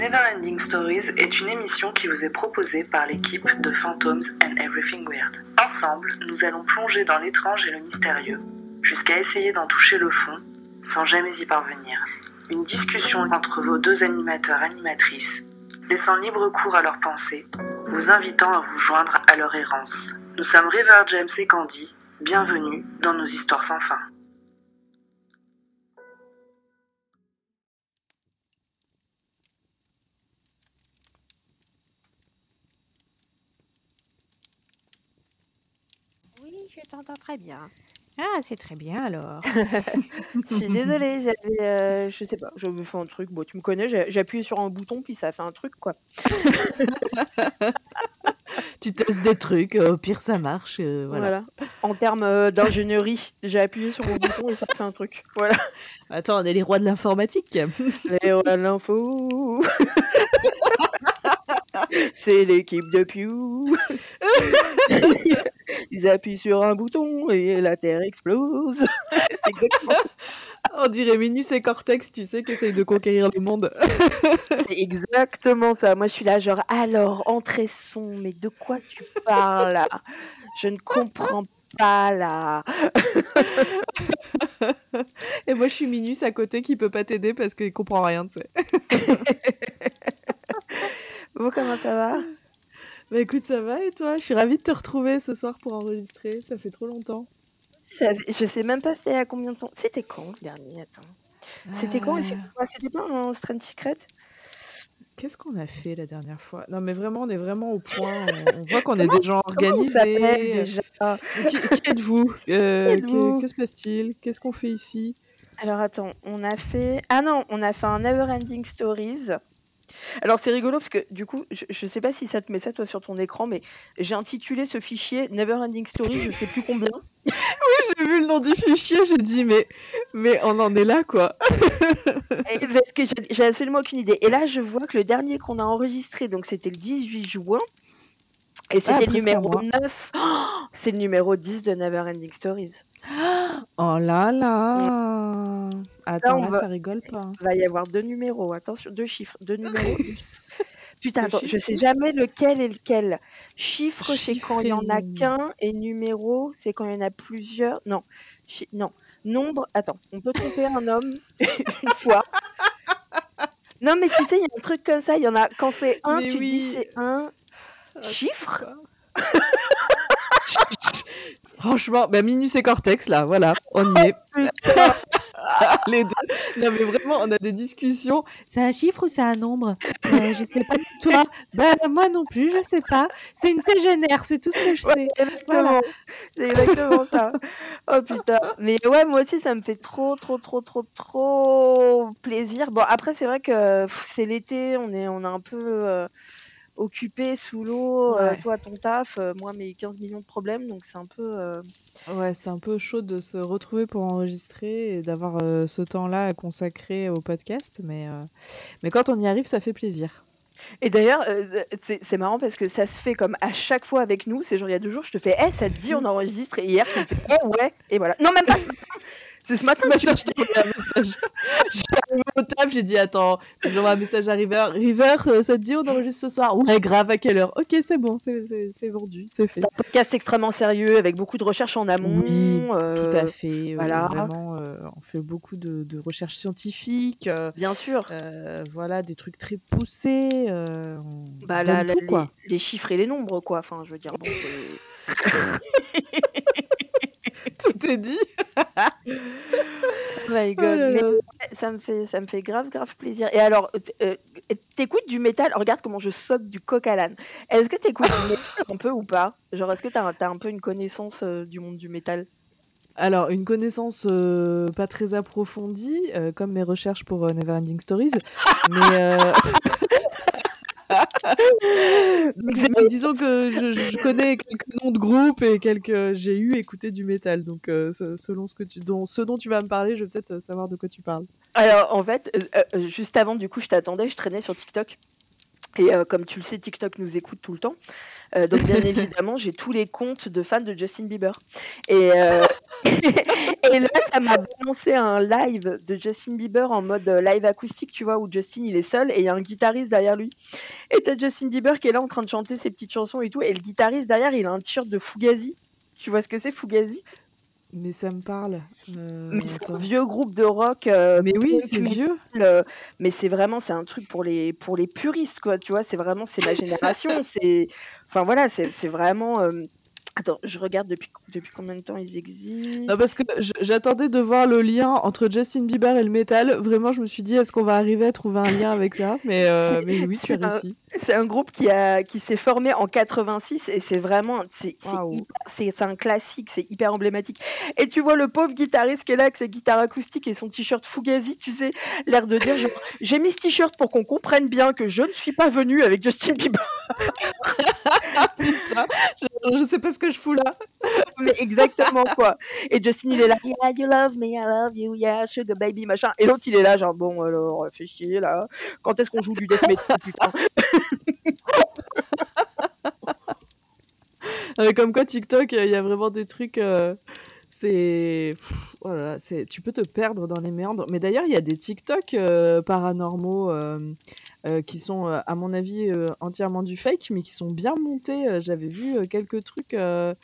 Neverending Stories est une émission qui vous est proposée par l'équipe de Phantoms and Everything Weird. Ensemble, nous allons plonger dans l'étrange et le mystérieux, jusqu'à essayer d'en toucher le fond, sans jamais y parvenir. Une discussion entre vos deux animateurs animatrices, laissant libre cours à leurs pensées, vous invitant à vous joindre à leur errance. Nous sommes River James et Candy, bienvenue dans nos histoires sans fin. T'entends très bien. Ah, c'est très bien alors. Je suis désolée, j'avais, euh, je sais pas, j'avais fait un truc. Bon, tu me connais, j'ai appuyé sur un bouton puis ça a fait un truc quoi. Tu testes des trucs, euh, au pire ça marche, euh, voilà. Voilà. En termes euh, d'ingénierie, j'ai appuyé sur mon bouton et ça a fait un truc. Voilà. Attends, on est les rois de l'informatique. Les rois de l'info. C'est l'équipe de Pew. Ils appuient sur un bouton et la Terre explose. C'est exactement, On dirait Minus et Cortex, tu sais, qui essayent de conquérir le monde. c'est exactement ça. Moi, je suis là, genre, alors, entrée son, mais de quoi tu parles là? Je ne comprends pas là. Et moi je suis Minus à côté qui peut pas t'aider parce qu'il comprend rien, tu sais. Bon, comment ça va? Bah écoute, ça va et toi? Je suis ravie de te retrouver ce soir pour enregistrer, ça fait trop longtemps. Ça Je sais même pas c'était à combien de temps. C'était quand le dernier? Attends. C'était quand et c'est Euh, quoi C'était pas un Strange Secret? Qu'est-ce qu'on a fait la dernière fois? Non mais vraiment, on est vraiment au point, on, on voit qu'on est Comment des gens Comment on s'appelle organisés. déjà? Qui, qui êtes-vous? Euh, Qui que, êtes-vous? que se passe-t-il? Qu'est-ce qu'on fait ici? Alors attends, on a fait. Ah non, on a fait un Neverending Stories. Alors c'est rigolo parce que du coup, je, je sais pas si ça te met ça toi sur ton écran, mais j'ai intitulé ce fichier Neverending Stories, je sais plus combien. J'ai vu le nom du fichier, j'ai dit mais mais on en est là quoi. Et parce que j'ai absolument aucune idée. Et là, je vois que le dernier qu'on a enregistré, donc c'était le 18 juin, et Ah, c'était le presque un numéro mois. 9. Oh, c'est le numéro 10 de Neverending Stories. Oh là là Attends, on là, va- ça rigole pas. hein. Il va y avoir deux numéros, attention, deux chiffres, deux numéros. deux chiffres. Putain, Deux attends, je chiffres. sais jamais lequel est lequel. Chiffre, c'est quand il y en a qu'un, et numéro, c'est quand il y en a plusieurs. Non, chi- non. Nombre, attends, on peut tromper un homme une fois. Non, mais tu sais, il y a un truc comme ça, il y en a, quand c'est un, Mais tu dis oui. c'est un Ah, chiffre. quoi Franchement, bah Minus et Cortex là, voilà, on y est. Putain, Les deux. Non mais vraiment, on a des discussions. C'est un chiffre ou c'est un nombre? Euh, Je sais pas. Toi? Bah moi non plus, je sais pas. C'est une tégénère, c'est tout ce que je Ouais, sais. exactement. C'est exactement ça. Oh putain. Mais ouais, moi aussi, ça me fait trop, trop, trop, trop, trop plaisir. Bon, après, c'est vrai que c'est l'été, on est, on est un peu euh, occupé sous l'eau. euh, Ouais. toi, ton taf, euh, moi, mes 15 millions de problèmes. Donc, c'est un peu. euh, Ouais, c'est un peu chaud de se retrouver pour enregistrer et d'avoir euh, ce temps-là à consacrer au podcast, mais, mais quand on y arrive, ça fait plaisir. Et d'ailleurs, c'est c'est marrant parce que ça se fait comme à chaque fois avec nous. C'est genre, il y a deux jours, je te fais, eh, ça te dit, on enregistre. Et hier, tu me fais, eh, ouais. Et voilà. Non, même pas ce matin. C'est ce matin que je t'ai envoyé un message. J'ai arrivé au taf, j'ai dit attends, j'envoie un message à River. River, euh, ça te dit on enregistre ce soir Ouais, grave, à quelle heure? Ok, c'est bon, c'est- vendu, c'est fait. C'est un podcast extrêmement sérieux avec beaucoup de recherches en amont. Oui, euh, Tout à fait. euh, voilà. vraiment, euh, on fait beaucoup de, de recherches scientifiques. euh, Bien sûr. euh, voilà, des trucs très poussés. euh, Bah, la- tout, les, quoi. les chiffres et les nombres, quoi. Enfin, je veux dire, bon, c'est- Tout est dit. Oh my Oh god. là Mais ça me fait, ça me fait grave, grave plaisir. Et alors, euh, t'écoutes du métal? Regarde comment je saute du coq à l'âne. Est-ce que t'écoutes du métal un peu ou pas? Genre, est-ce que t'as, un- t'as un peu une connaissance euh, du monde du métal? Alors, une connaissance euh, pas très approfondie, euh, comme mes recherches pour euh, Neverending Stories. mais, euh, donc, disons que je, connais quelques noms de groupes et quelques. J'ai eu écouté du métal. Donc, euh, selon ce, que tu, dont, ce dont tu vas me parler, je vais peut-être euh, savoir de quoi tu parles. Alors, en fait, euh, juste avant, du coup, je t'attendais, je traînais sur TikTok. Et euh, comme tu le sais, TikTok nous écoute tout le temps. Euh, donc bien évidemment, j'ai tous les comptes de fans de Justin Bieber. Et, euh, et là, ça m'a balancé un live de Justin Bieber en mode live acoustique, tu vois, où Justin il est seul et il y a un guitariste derrière lui. Et t'as Justin Bieber qui est là en train de chanter ses petites chansons et tout. Et le guitariste derrière, il a un t-shirt de Fugazi. Tu vois ce que c'est Fugazi? Mais ça me parle. Euh, Mais c'est un vieux groupe de rock. euh, Mais oui, c'est vieux. euh, mais c'est vraiment, c'est un truc pour les, pour les puristes, quoi. Tu vois, c'est vraiment, c'est ma génération. c'est, enfin voilà, c'est c'est vraiment. euh, Attends, je regarde depuis, depuis combien de temps ils existent? Non, parce que j'attendais de voir le lien entre Justin Bieber et le métal. Vraiment, je me suis dit, est-ce qu'on va arriver à trouver un lien avec ça? Mais, mais oui, tu as réussi. C'est un groupe qui, a, qui s'est formé en 86 et c'est vraiment, c'est c'est un classique, c'est hyper emblématique. Et tu vois le pauvre guitariste qui est là avec sa guitare acoustique et son t-shirt Fugazi, tu sais, l'air de dire j'ai mis ce t-shirt pour qu'on comprenne bien que je ne suis pas venu avec Justin Bieber. Putain, je, je sais pas ce que je fous là. Mais exactement quoi. Et Justin il est là, yeah, you love me, I love you, yeah, sugar baby, machin. Et l'autre il est là, genre, bon alors, fais chier là. Quand est-ce qu'on joue du death metal, putain? Euh, comme quoi, TikTok, il y a vraiment des trucs. euh, c'est. pff, oh c'est- tu peux te perdre dans les méandres. Mais d'ailleurs, il y a des TikTok euh, paranormaux euh, euh, qui sont, euh, à mon avis, euh, entièrement du fake, mais qui sont bien montés. Euh, J'avais vu euh, quelques trucs euh,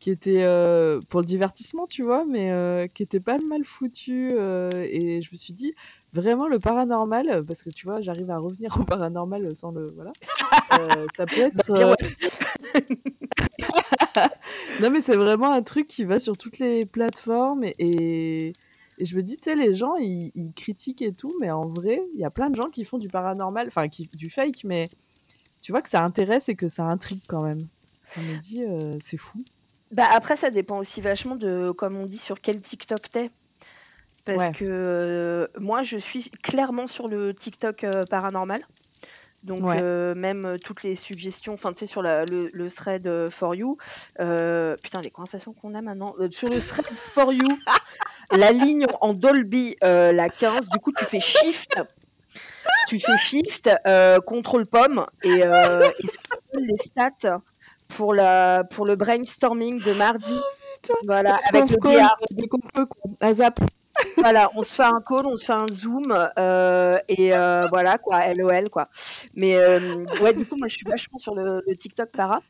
qui étaient euh, pour le divertissement, tu vois, mais euh, qui étaient pas mal foutus. euh, et je me suis dit, vraiment, le paranormal, euh, parce que tu vois, j'arrive à revenir au paranormal sans le. Voilà. Euh, ça peut être. Bah, euh, non, mais c'est vraiment un truc qui va sur toutes les plateformes et, et, et je me dis, tu sais, les gens, ils, ils critiquent et tout, mais en vrai, il y a plein de gens qui font du paranormal, enfin, qui, du fake, mais tu vois que ça intéresse et que ça intrigue quand même. Je me euh, c'est fou. Bah après, ça dépend aussi vachement de, comme on dit, sur quel TikTok t'es. Parce Ouais. que euh, moi, je suis clairement sur le TikTok euh, paranormal. Donc, Ouais. euh, même toutes les suggestions, enfin, tu sais, sur la- le, le thread For You. putain, les conversations qu'on a maintenant. sur le thread For You, la ligne en Dolby, la 15, du coup, tu fais Shift. Tu fais Shift, contrôle pomme, et, et ça te donne les stats pour, la, pour le brainstorming de mardi. Voilà, Parce avec qu'on le DR. dès qu'on peut, quoi. Voilà, on se fait un call, on se fait un zoom, euh, et euh, voilà, quoi, LOL, quoi. Mais euh, ouais, du coup, moi, je suis vachement sur le, le TikTok para.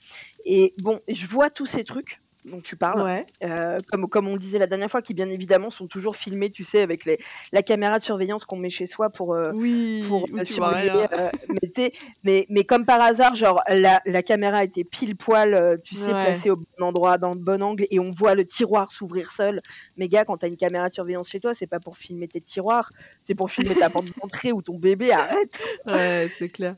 Et bon, je vois tous ces trucs dont tu parles, Ouais. euh, comme, comme on le disait la dernière fois, qui bien évidemment sont toujours filmés, tu sais, avec les, la caméra de surveillance qu'on met chez soi pour, euh, Oui, pour euh, surveiller, euh, mais, mais, mais comme par hasard, genre la, la caméra était pile poil, tu sais, Ouais. placée au bon endroit, dans le bon angle, et on voit le tiroir s'ouvrir seul. Mais gars, quand t'as une caméra de surveillance chez toi, c'est pas pour filmer tes tiroirs, c'est pour filmer ta porte d'entrée ou ton bébé. Arrête. Ouais, c'est clair.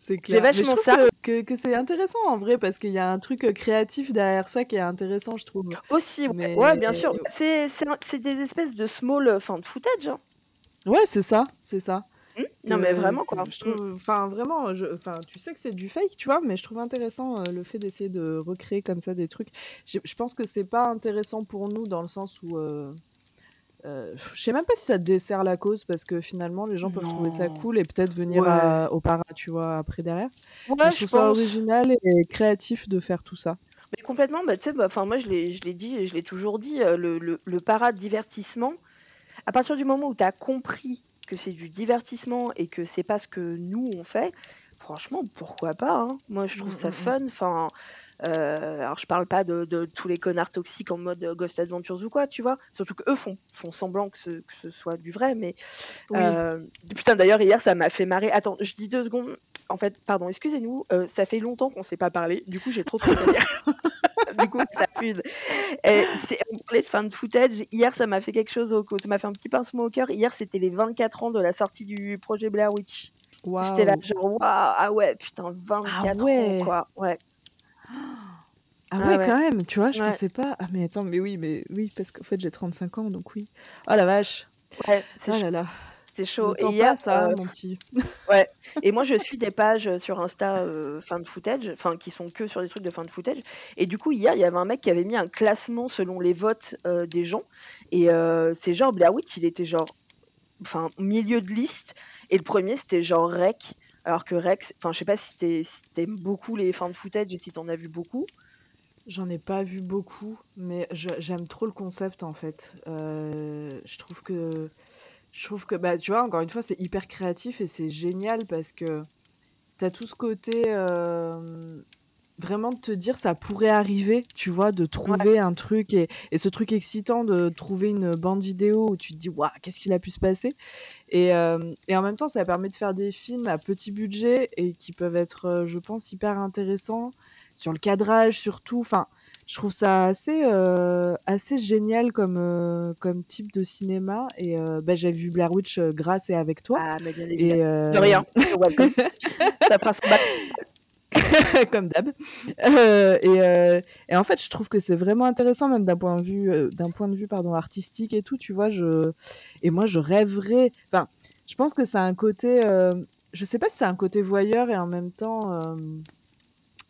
C'est J'ai vachement ça. Que, que, que c'est intéressant en vrai parce qu'il y a un truc euh, créatif derrière ça qui est intéressant, je trouve. Aussi, ouais, Mais- ouais, bien sûr. C'est c'est des espèces de small, euh, enfin, de footage. hein. Ouais, c'est ça, c'est ça. Hmm? Non, mais Euh, vraiment, quoi. Je trouve, enfin vraiment, je, enfin tu sais que c'est du fake, tu vois, mais je trouve intéressant euh, le fait d'essayer de recréer comme ça des trucs. Je, je pense que c'est pas intéressant pour nous dans le sens où, euh, euh, je sais même pas si ça dessert la cause parce que finalement les gens peuvent trouver ça cool et peut-être venir Ouais. à- au para, tu vois, après derrière. Ouais, je je trouve ça original et créatif de faire tout ça. Mais complètement, bah, tu sais, bah, moi, je l'ai je l'ai dit et je l'ai toujours dit, euh, le, le, le para-divertissement, à partir du moment où tu as compris que c'est du divertissement et que c'est pas ce que nous, on fait, franchement, pourquoi pas hein Moi, je trouve Mm, ça mm, mm. fun. Enfin, euh, alors, je parle pas de, de tous les connards toxiques en mode Ghost Adventures ou quoi, tu vois. Surtout qu'eux font, font semblant que ce, que ce soit du vrai, mais Oui. euh, putain, d'ailleurs, hier, ça m'a fait marrer. Attends, je dis deux secondes. En fait, pardon, excusez-nous, euh, ça fait longtemps qu'on s'est pas parlé. Du coup, j'ai trop de à dire. du coup, ça pue. Et on parlait de fin de footage. Hier, ça m'a fait quelque chose au Ça m'a fait un petit pincement au cœur. Hier, c'était les 24 ans de la sortie du projet Blair Witch. J'étais là, genre, waouh, ah ouais, putain, 24 ouais. ans, quoi. Ouais. Ah Ah ouais, ouais. quand même, tu vois, je Ouais. pensais pas. Ah mais attends, mais oui, mais oui, parce qu'en fait j'ai 35 ans, donc oui. Oh la vache. Ouais, c'est Oh chaud. là là. C'est chaud. Et hein, euh, mon petit. Et moi, je suis des pages sur Insta euh, fin de footage, enfin qui sont que sur des trucs de fin de footage. Et du coup, hier, il y avait un mec qui avait mis un classement selon les votes euh, des gens. Et c'est genre Blair Witch, il était genre, enfin milieu de liste. Et le premier, c'était genre Rec. Alors que Rex, enfin, je sais pas si tu aimes beaucoup les de footage et si tu en as vu beaucoup. J'en ai pas vu beaucoup, mais j'aime trop le concept en fait. Euh, je trouve que, je trouve que, bah, tu vois, encore une fois, c'est hyper créatif et c'est génial parce que tu as tout ce côté euh, vraiment de te dire ça pourrait arriver, tu vois, de trouver un truc et, et, ce truc excitant de trouver une bande vidéo où tu te dis, waouh, qu'est-ce qu'il a pu se passer? Et, euh, et, en même temps, ça permet de faire des films à petit budget et qui peuvent être, je pense, hyper intéressants sur le cadrage surtout. Enfin, je trouve ça assez, euh, assez génial comme, euh, comme type de cinéma. Et euh, bah, j'ai vu Blair Witch grâce et avec toi. Ah, mais bien évidemment. Et, De rien. ça fera comme d'hab. et, et, en fait, je trouve que c'est vraiment intéressant, même d'un point de vue, d'un point de vue pardon, artistique et tout. Tu vois, je... et moi, je rêverais. Enfin, je pense que ça a un côté. je sais pas si c'est un côté voyeur et en même temps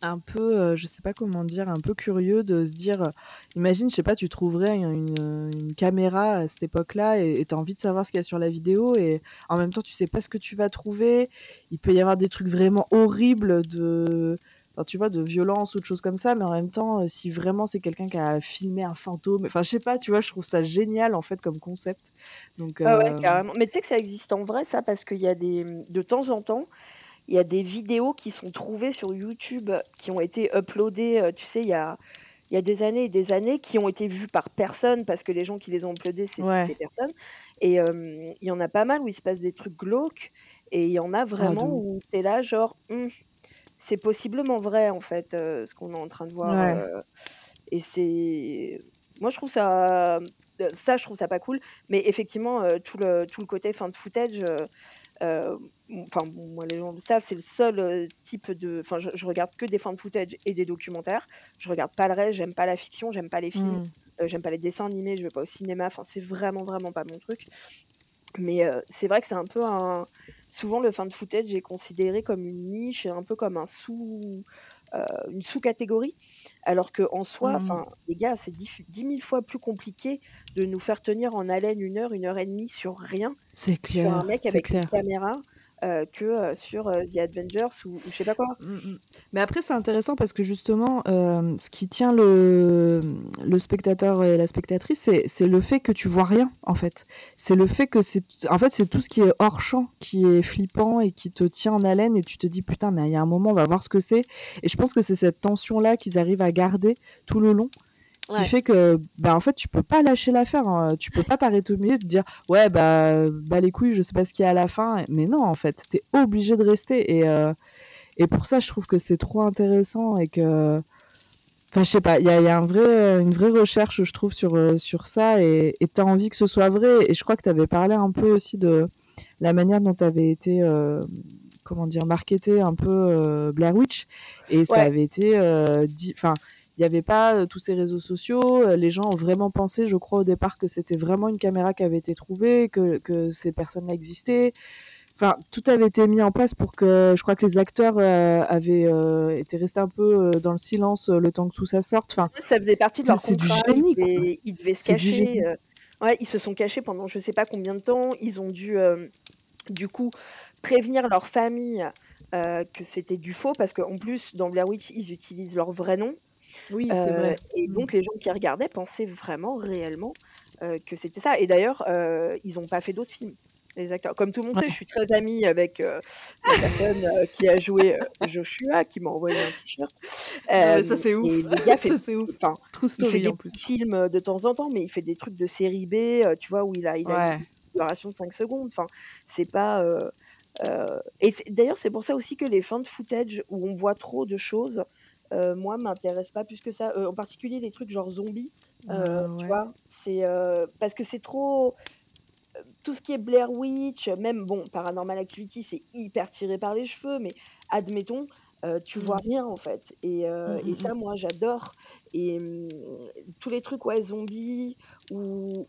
un peu, euh, je sais pas comment dire, un peu curieux de se dire, euh, imagine, je sais pas, tu trouverais une, une caméra à cette époque-là et tu as envie de savoir ce qu'il y a sur la vidéo et en même temps tu sais pas ce que tu vas trouver. Il peut y avoir des trucs vraiment horribles de, enfin, tu vois, de violence ou de choses comme ça, mais en même temps, euh, si vraiment c'est quelqu'un qui a filmé un fantôme, enfin je sais pas, tu vois, je trouve ça génial en fait comme concept. Donc, ah ouais, carrément. Mais tu sais que ça existe en vrai ça parce qu'il y a des, de temps en temps il y a des vidéos qui sont trouvées sur YouTube, qui ont été uploadées, euh, tu sais, il y a, il y a des années et des années, qui ont été vues par personne, parce que les gens qui les ont uploadées, c'est ces personnes. Et euh, il y en a pas mal où il se passe des trucs glauques, et il y en a ah, vraiment où tu es là, genre, hum, c'est possiblement vrai, en fait, euh, ce qu'on est en train de voir. et c'est. Moi, je trouve ça. Ça, je trouve ça pas cool. Mais effectivement, tout, le, tout le côté fin de footage enfin moi les gens le savent, c'est le seul type de, enfin je, regarde que des de footage et des documentaires. Je regarde pas le reste, j'aime pas la fiction, j'aime pas les films, mmh. j'aime pas les dessins animés, je vais pas au cinéma. Enfin c'est vraiment vraiment pas mon truc. Mais c'est vrai que c'est un peu un, souvent le de footage est considéré comme une niche, un peu comme un sous, une sous-catégorie. Alors qu'en soi, mmh. enfin, les gars, c'est dix, mille fois plus compliqué de nous faire tenir en haleine une heure, une heure et demie sur rien. C'est clair. Sur un mec avec une caméra euh, que euh, sur euh, The Avengers ou, ou je sais pas quoi. Mmh, mmh. Mais après, c'est intéressant parce que justement, ce qui tient le, le spectateur et la spectatrice, c'est le fait que tu vois rien, en fait. C'est le fait que c'est. En fait, c'est tout ce qui est hors champ qui est flippant et qui te tient en haleine et tu te dis, putain, mais il y a un moment, on va voir ce que c'est. Et je pense que c'est cette tension-là qu'ils arrivent à garder tout le long qui fait que bah en fait tu peux pas lâcher l'affaire hein. tu peux pas t'arrêter au milieu de dire ouais bah bah les couilles je sais pas ce qu'il y a à la fin. Mais non en fait tu es obligé de rester. Et euh, et pour ça je trouve que c'est trop intéressant et que enfin je sais pas il y a, y a un vrai une vraie recherche je trouve sur euh, sur ça. Et tu as envie que ce soit vrai. Et je crois que tu avais parlé un peu aussi de la manière dont tu avais été euh, comment dire marketé un peu Blair Witch. Et ça avait été dit enfin il n'y avait pas euh, tous ces réseaux sociaux. Euh, les gens ont vraiment pensé, je crois, au départ que c'était vraiment une caméra qui avait été trouvée, que, que ces personnes-là existaient. Enfin, tout avait été mis en place pour que je crois que les acteurs euh, avaient été restés un peu dans le silence le temps que tout ça sorte. Enfin, ça faisait partie de leur contrat. Du génie, ils, devaient, se cacher. ouais, ils se sont cachés pendant je sais pas combien de temps. Ils ont dû du coup prévenir leur famille que c'était du faux parce qu'en plus dans Blair Witch ils utilisent leur vrai nom oui, c'est vrai. et mmh. donc les gens qui regardaient pensaient vraiment, réellement, que c'était ça et d'ailleurs, ils n'ont pas fait d'autres films, les acteurs. Comme tout le monde sait, je suis très amie avec, la personne, qui a joué, Joshua, qui m'a envoyé un t-shirt. Ah ça c'est ouf. Ça c'est ouf. enfin, il fait des petits films, de temps en temps, mais il fait des trucs de série B, tu vois? Où il a il a une duration de 5 secondes. Enfin, c'est pas, et d'ailleurs, c'est pour ça aussi que les fins de footage où on voit trop de choses euh, moi, m'intéresse pas plus que ça. Euh, en particulier les trucs genre zombies, euh, tu vois? C'est, parce que c'est trop tout ce qui est Blair Witch, même bon, Paranormal Activity, c'est hyper tiré par les cheveux, mais admettons, tu vois mmh. rien en fait et mmh, et mmh, ça, moi, j'adore et tous les trucs, ouais, zombies ou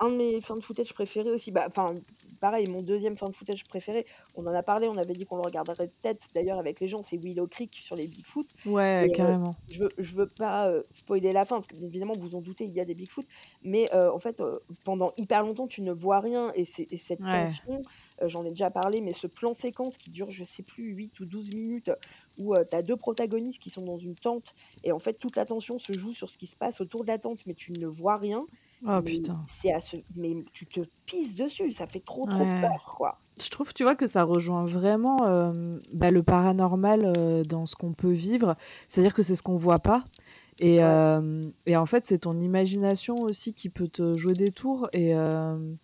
un de mes fins de footage préférés aussi, bah, enfin, pareil, mon deuxième fin de footage préféré, on en a parlé, on avait dit qu'on le regarderait peut-être d'ailleurs avec les gens, c'est Willow Creek sur les Bigfoot. Ouais, euh, carrément. je, veux, je veux pas euh, spoiler la fin, parce que évidemment, vous en doutez, il y a des Bigfoot, mais euh, en fait, pendant hyper longtemps, tu ne vois rien, et, c'est, cette tension, j'en ai déjà parlé, mais ce plan séquence qui dure, je sais plus, 8 ou 12 minutes, où tu as deux protagonistes qui sont dans une tente, et en fait, toute l'attention se joue sur ce qui se passe autour de la tente, mais tu ne vois rien. Oh Mais putain. c'est à ce mais tu te pisses dessus, ça fait trop, trop Ouais. peur, quoi. Je trouve, tu vois, que ça rejoint vraiment, hem, bah, le paranormal, heu, dans ce qu'on peut vivre. C'est-à-dire que c'est ce qu'on voit pas et Ouais. hem et en fait, c'est ton imagination aussi qui peut te jouer des tours et hem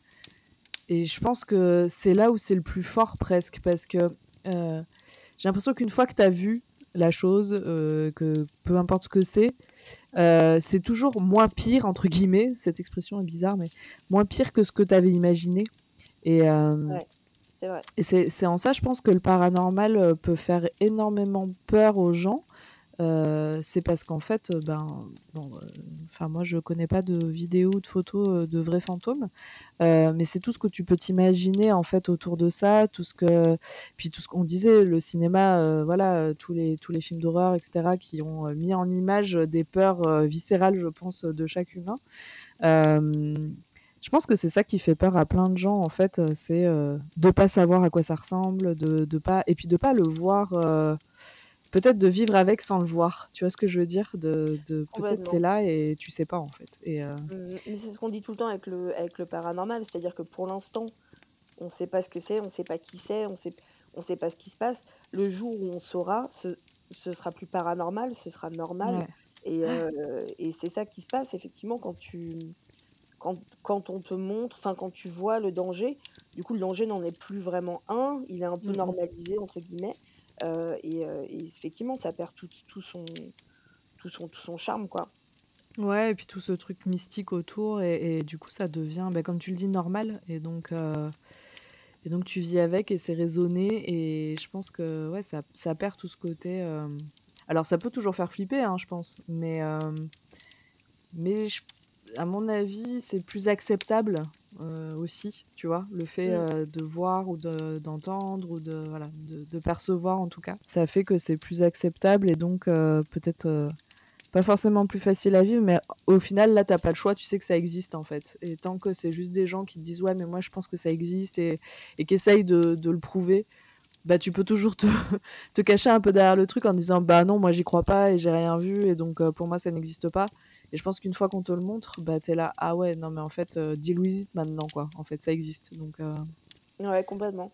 et je pense que c'est là où c'est le plus fort presque parce que, heu, j'ai l'impression qu'une fois que tu as vu la chose, heu, que peu importe ce que c'est, heu, c'est toujours «moins pire» entre guillemets, cette expression est bizarre, mais moins pire que ce que tu avais imaginé et hem Ouais, c'est vrai. et c'est c'est en ça, je pense que le paranormal, peut faire énormément peur aux gens. Heu, c'est parce qu'en fait, heu, ben, heu, enfin moi je connais pas de vidéos ou de photos, de vrais fantômes, mais c'est tout ce que tu peux t'imaginer en fait autour de ça, tout ce que puis tout ce qu'on disait, le cinéma, voilà, tous les tous les films d'horreur et cetera qui ont, mis en image, des peurs, viscérales, je pense, de chaque humain. Je pense que c'est ça qui fait peur à plein de gens en fait, c'est, de pas savoir à quoi ça ressemble, de pas et puis de pas le voir, peut-être de vivre avec sans le voir. Tu vois ce que je veux dire? De de peut-être c'est là et tu sais pas en fait et heu Mmh, mais c'est ce qu'on dit tout le temps avec le avec le paranormal, c'est-à-dire que pour l'instant, on sait pas ce que c'est, on sait pas qui c'est, on sait on sait pas ce qui se passe. Le jour où on saura, ce ce sera plus paranormal, ce sera normal ouais. et c'est ça qui se passe effectivement quand tu quand quand on te montre, enfin quand tu vois le danger, du coup le danger n'en est plus vraiment un, il est un peu Mmh mh. «normalisé» entre guillemets, heu et heu et effectivement ça perd tout son tout son tout son charme, quoi. Ouais et puis tout ce truc mystique autour et du coup ça devient, bah, comme tu le dis normal et donc heu et donc tu vis avec et c'est raisonné et je pense que ouais ça ça perd tout ce côté, alors ça peut toujours faire flipper, hein, je pense, mais Mais à mon avis, c'est plus acceptable, heu, aussi, tu vois? Le fait, Mmh. heu, de voir ou de d'entendre ou de voilà, de de percevoir en tout cas. Ça fait que c'est plus acceptable et donc heu, peut-être, pas forcément plus facile à vivre, mais au final, là, tu as pas le choix, tu sais que ça existe, en fait et tant que c'est juste des gens qui te disent: «Ouais, mais moi je pense que ça existe» et et qui essayent de de le prouver, bah, tu peux toujours te te cacher un peu derrière le truc en disant: «Bah, non, moi j'y crois pas et j'ai rien vu et donc pour moi ça n'existe pas» et je pense qu'une fois qu'on te le montre, bah, tu es là: «Ah ouais, non mais en fait, heu, deal with it maintenant quoi, en fait ça existe» donc heu, Ouais, complètement.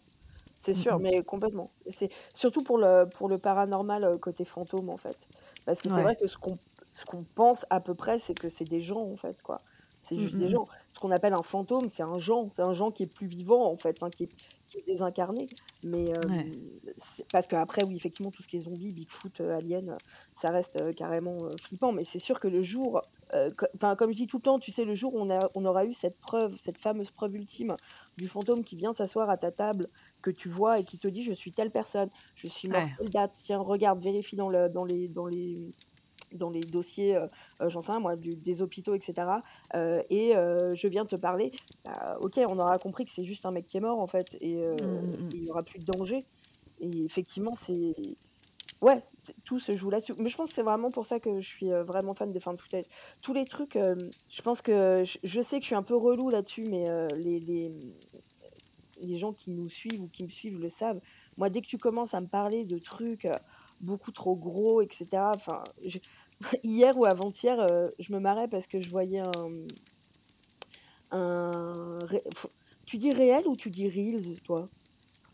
C'est mmh sûr, mh. mais complètement. C'est surtout pour le pour le paranormal, heu, côté fantôme, en fait. Parce que c'est vrai que ce qu'on pense à peu près, c'est que c'est des gens, en fait, quoi. C'est Mmh juste des gens. Ce qu'on appelle un fantôme, c'est un gens, c'est un gens qui est plus vivant, en fait, hein, qui est désincarné. Mais, Ouais. hem, c'est parce qu'après, oui, effectivement, tout ce qui est zombie, Bigfoot, heu, alien, heu, ça reste, heu, carrément, flippant. Mais c'est sûr que le jour, enfin, comme je dis tout le temps, tu sais, le jour où on a on aura eu cette preuve, cette fameuse preuve ultime du fantôme qui vient s'asseoir à ta table que tu vois et qui te dit: «Je suis telle personne, je suis mort Ouais. telle date, tiens regarde, vérifie dans le dans les dans les dans les dossiers, heu heu, j'en sais rien moi, du des hôpitaux et cetera, heu et heu, je viens te parler». Bah, OK, on aura compris que c'est juste un mec qui est mort en fait et Mmh mh mh. il y aura plus de danger et effectivement c'est ouais, tout se joue là-dessus. Mais je pense que c'est vraiment pour ça que je suis, vraiment fan des found footage. Tous les trucs, je pense que je je sais que je suis un peu relou là-dessus, mais les les, les gens qui nous suivent ou qui me suivent le savent. Moi, dès que tu commences à me parler de trucs, beaucoup trop gros et cetera, enfin, hier ou avant-hier, heu, je me marrais parce que je voyais un, un ré tu dis réel ou tu dis reels toi?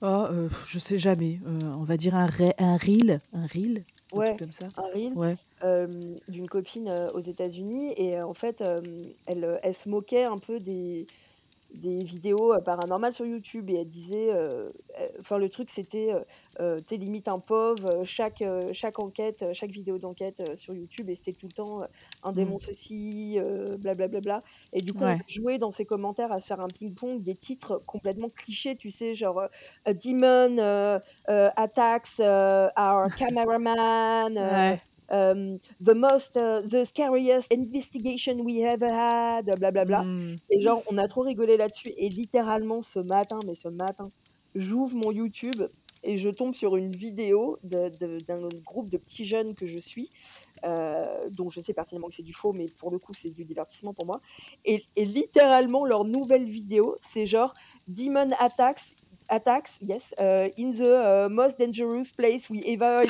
Oh, heu, je sais jamais, heu, on va dire un ré un reel, un reel, un Ouais, comme ça? un reel, Ouais. d'une copine, aux États-Unis et en fait, elle, elle se moquait un peu des des vidéos, heu, paranormales sur YouTube et elle disait, heu, enfin le truc c'était, heu, tu sais limite un heu, chaque, chaque enquête, chaque vidéo d'enquête, sur YouTube et c'était tout le temps, un Mmh. démon ceci, heu, bla bla bla bla et du coup on Ouais. jouait dans ses commentaires à se faire un ping-pong des titres complètement clichés, tu sais? Genre, A demon, attacks, our cameraman, Ouais. Hem, the most, heu, the scariest investigation we ever had, bla bla bla. Mmh. et genre, on a trop rigolé là-dessus. Et littéralement ce matin, mais ce matin, j'ouvre mon YouTube et je tombe sur une vidéo d'un groupe de petits jeunes que je suis, heu, dont je sais pertinemment que c'est du faux, mais pour le coup, c'est du divertissement pour moi. Et et littéralement leur nouvelle vidéo, c'est genre Demon attacks attacks, yes, euh, in the euh, most dangerous place we ever.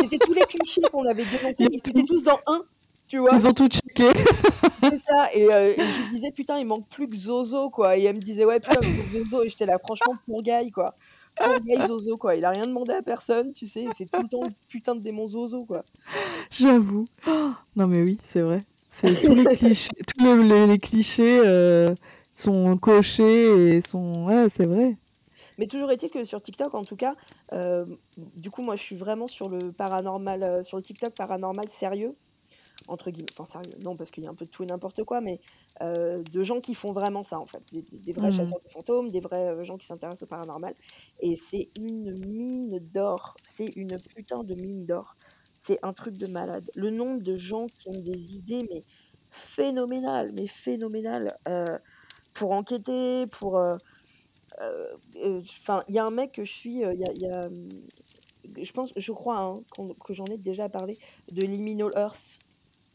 C'était tous les clichés qu'on avait dénoncés, ils étaient tous dans un, tu vois. Ils ont tout checké. C'est ça, et, euh, et je disais, putain, il manque plus que Zozo, quoi. Et elle me disait, ouais, putain, Zozo, et j'étais là, franchement, pour Guy, quoi. Pour Guy Zozo, quoi. Il a rien demandé à personne, tu sais, c'est tout le temps le putain de démon Zozo, quoi. J'avoue. Oh, non mais oui, c'est vrai. C'est tous les clichés, tous les, les- les clichés euh, sont cochés et sont. Ouais, c'est vrai. Mais toujours est-il que sur TikTok, en tout cas, euh, du coup, moi, je suis vraiment sur le paranormal, euh, sur le TikTok paranormal sérieux, entre guillemets. Enfin, sérieux, non, parce qu'il y a un peu de tout et n'importe quoi, mais euh, de gens qui font vraiment ça, en fait. Des, des- des vrais Mhm. chasseurs de fantômes, des vrais gens qui s'intéressent au paranormal. Et c'est une mine d'or. C'est une putain de mine d'or. C'est un truc de malade. Le nombre de gens qui ont des idées, mais phénoménales, mais phénoménales, pour enquêter, pour. Euh, Enfin, il y a un mec que je suis, euh, il y a, il y a, hum, je pense, je crois hein, que j'en ai déjà parlé, de Liminal Earth.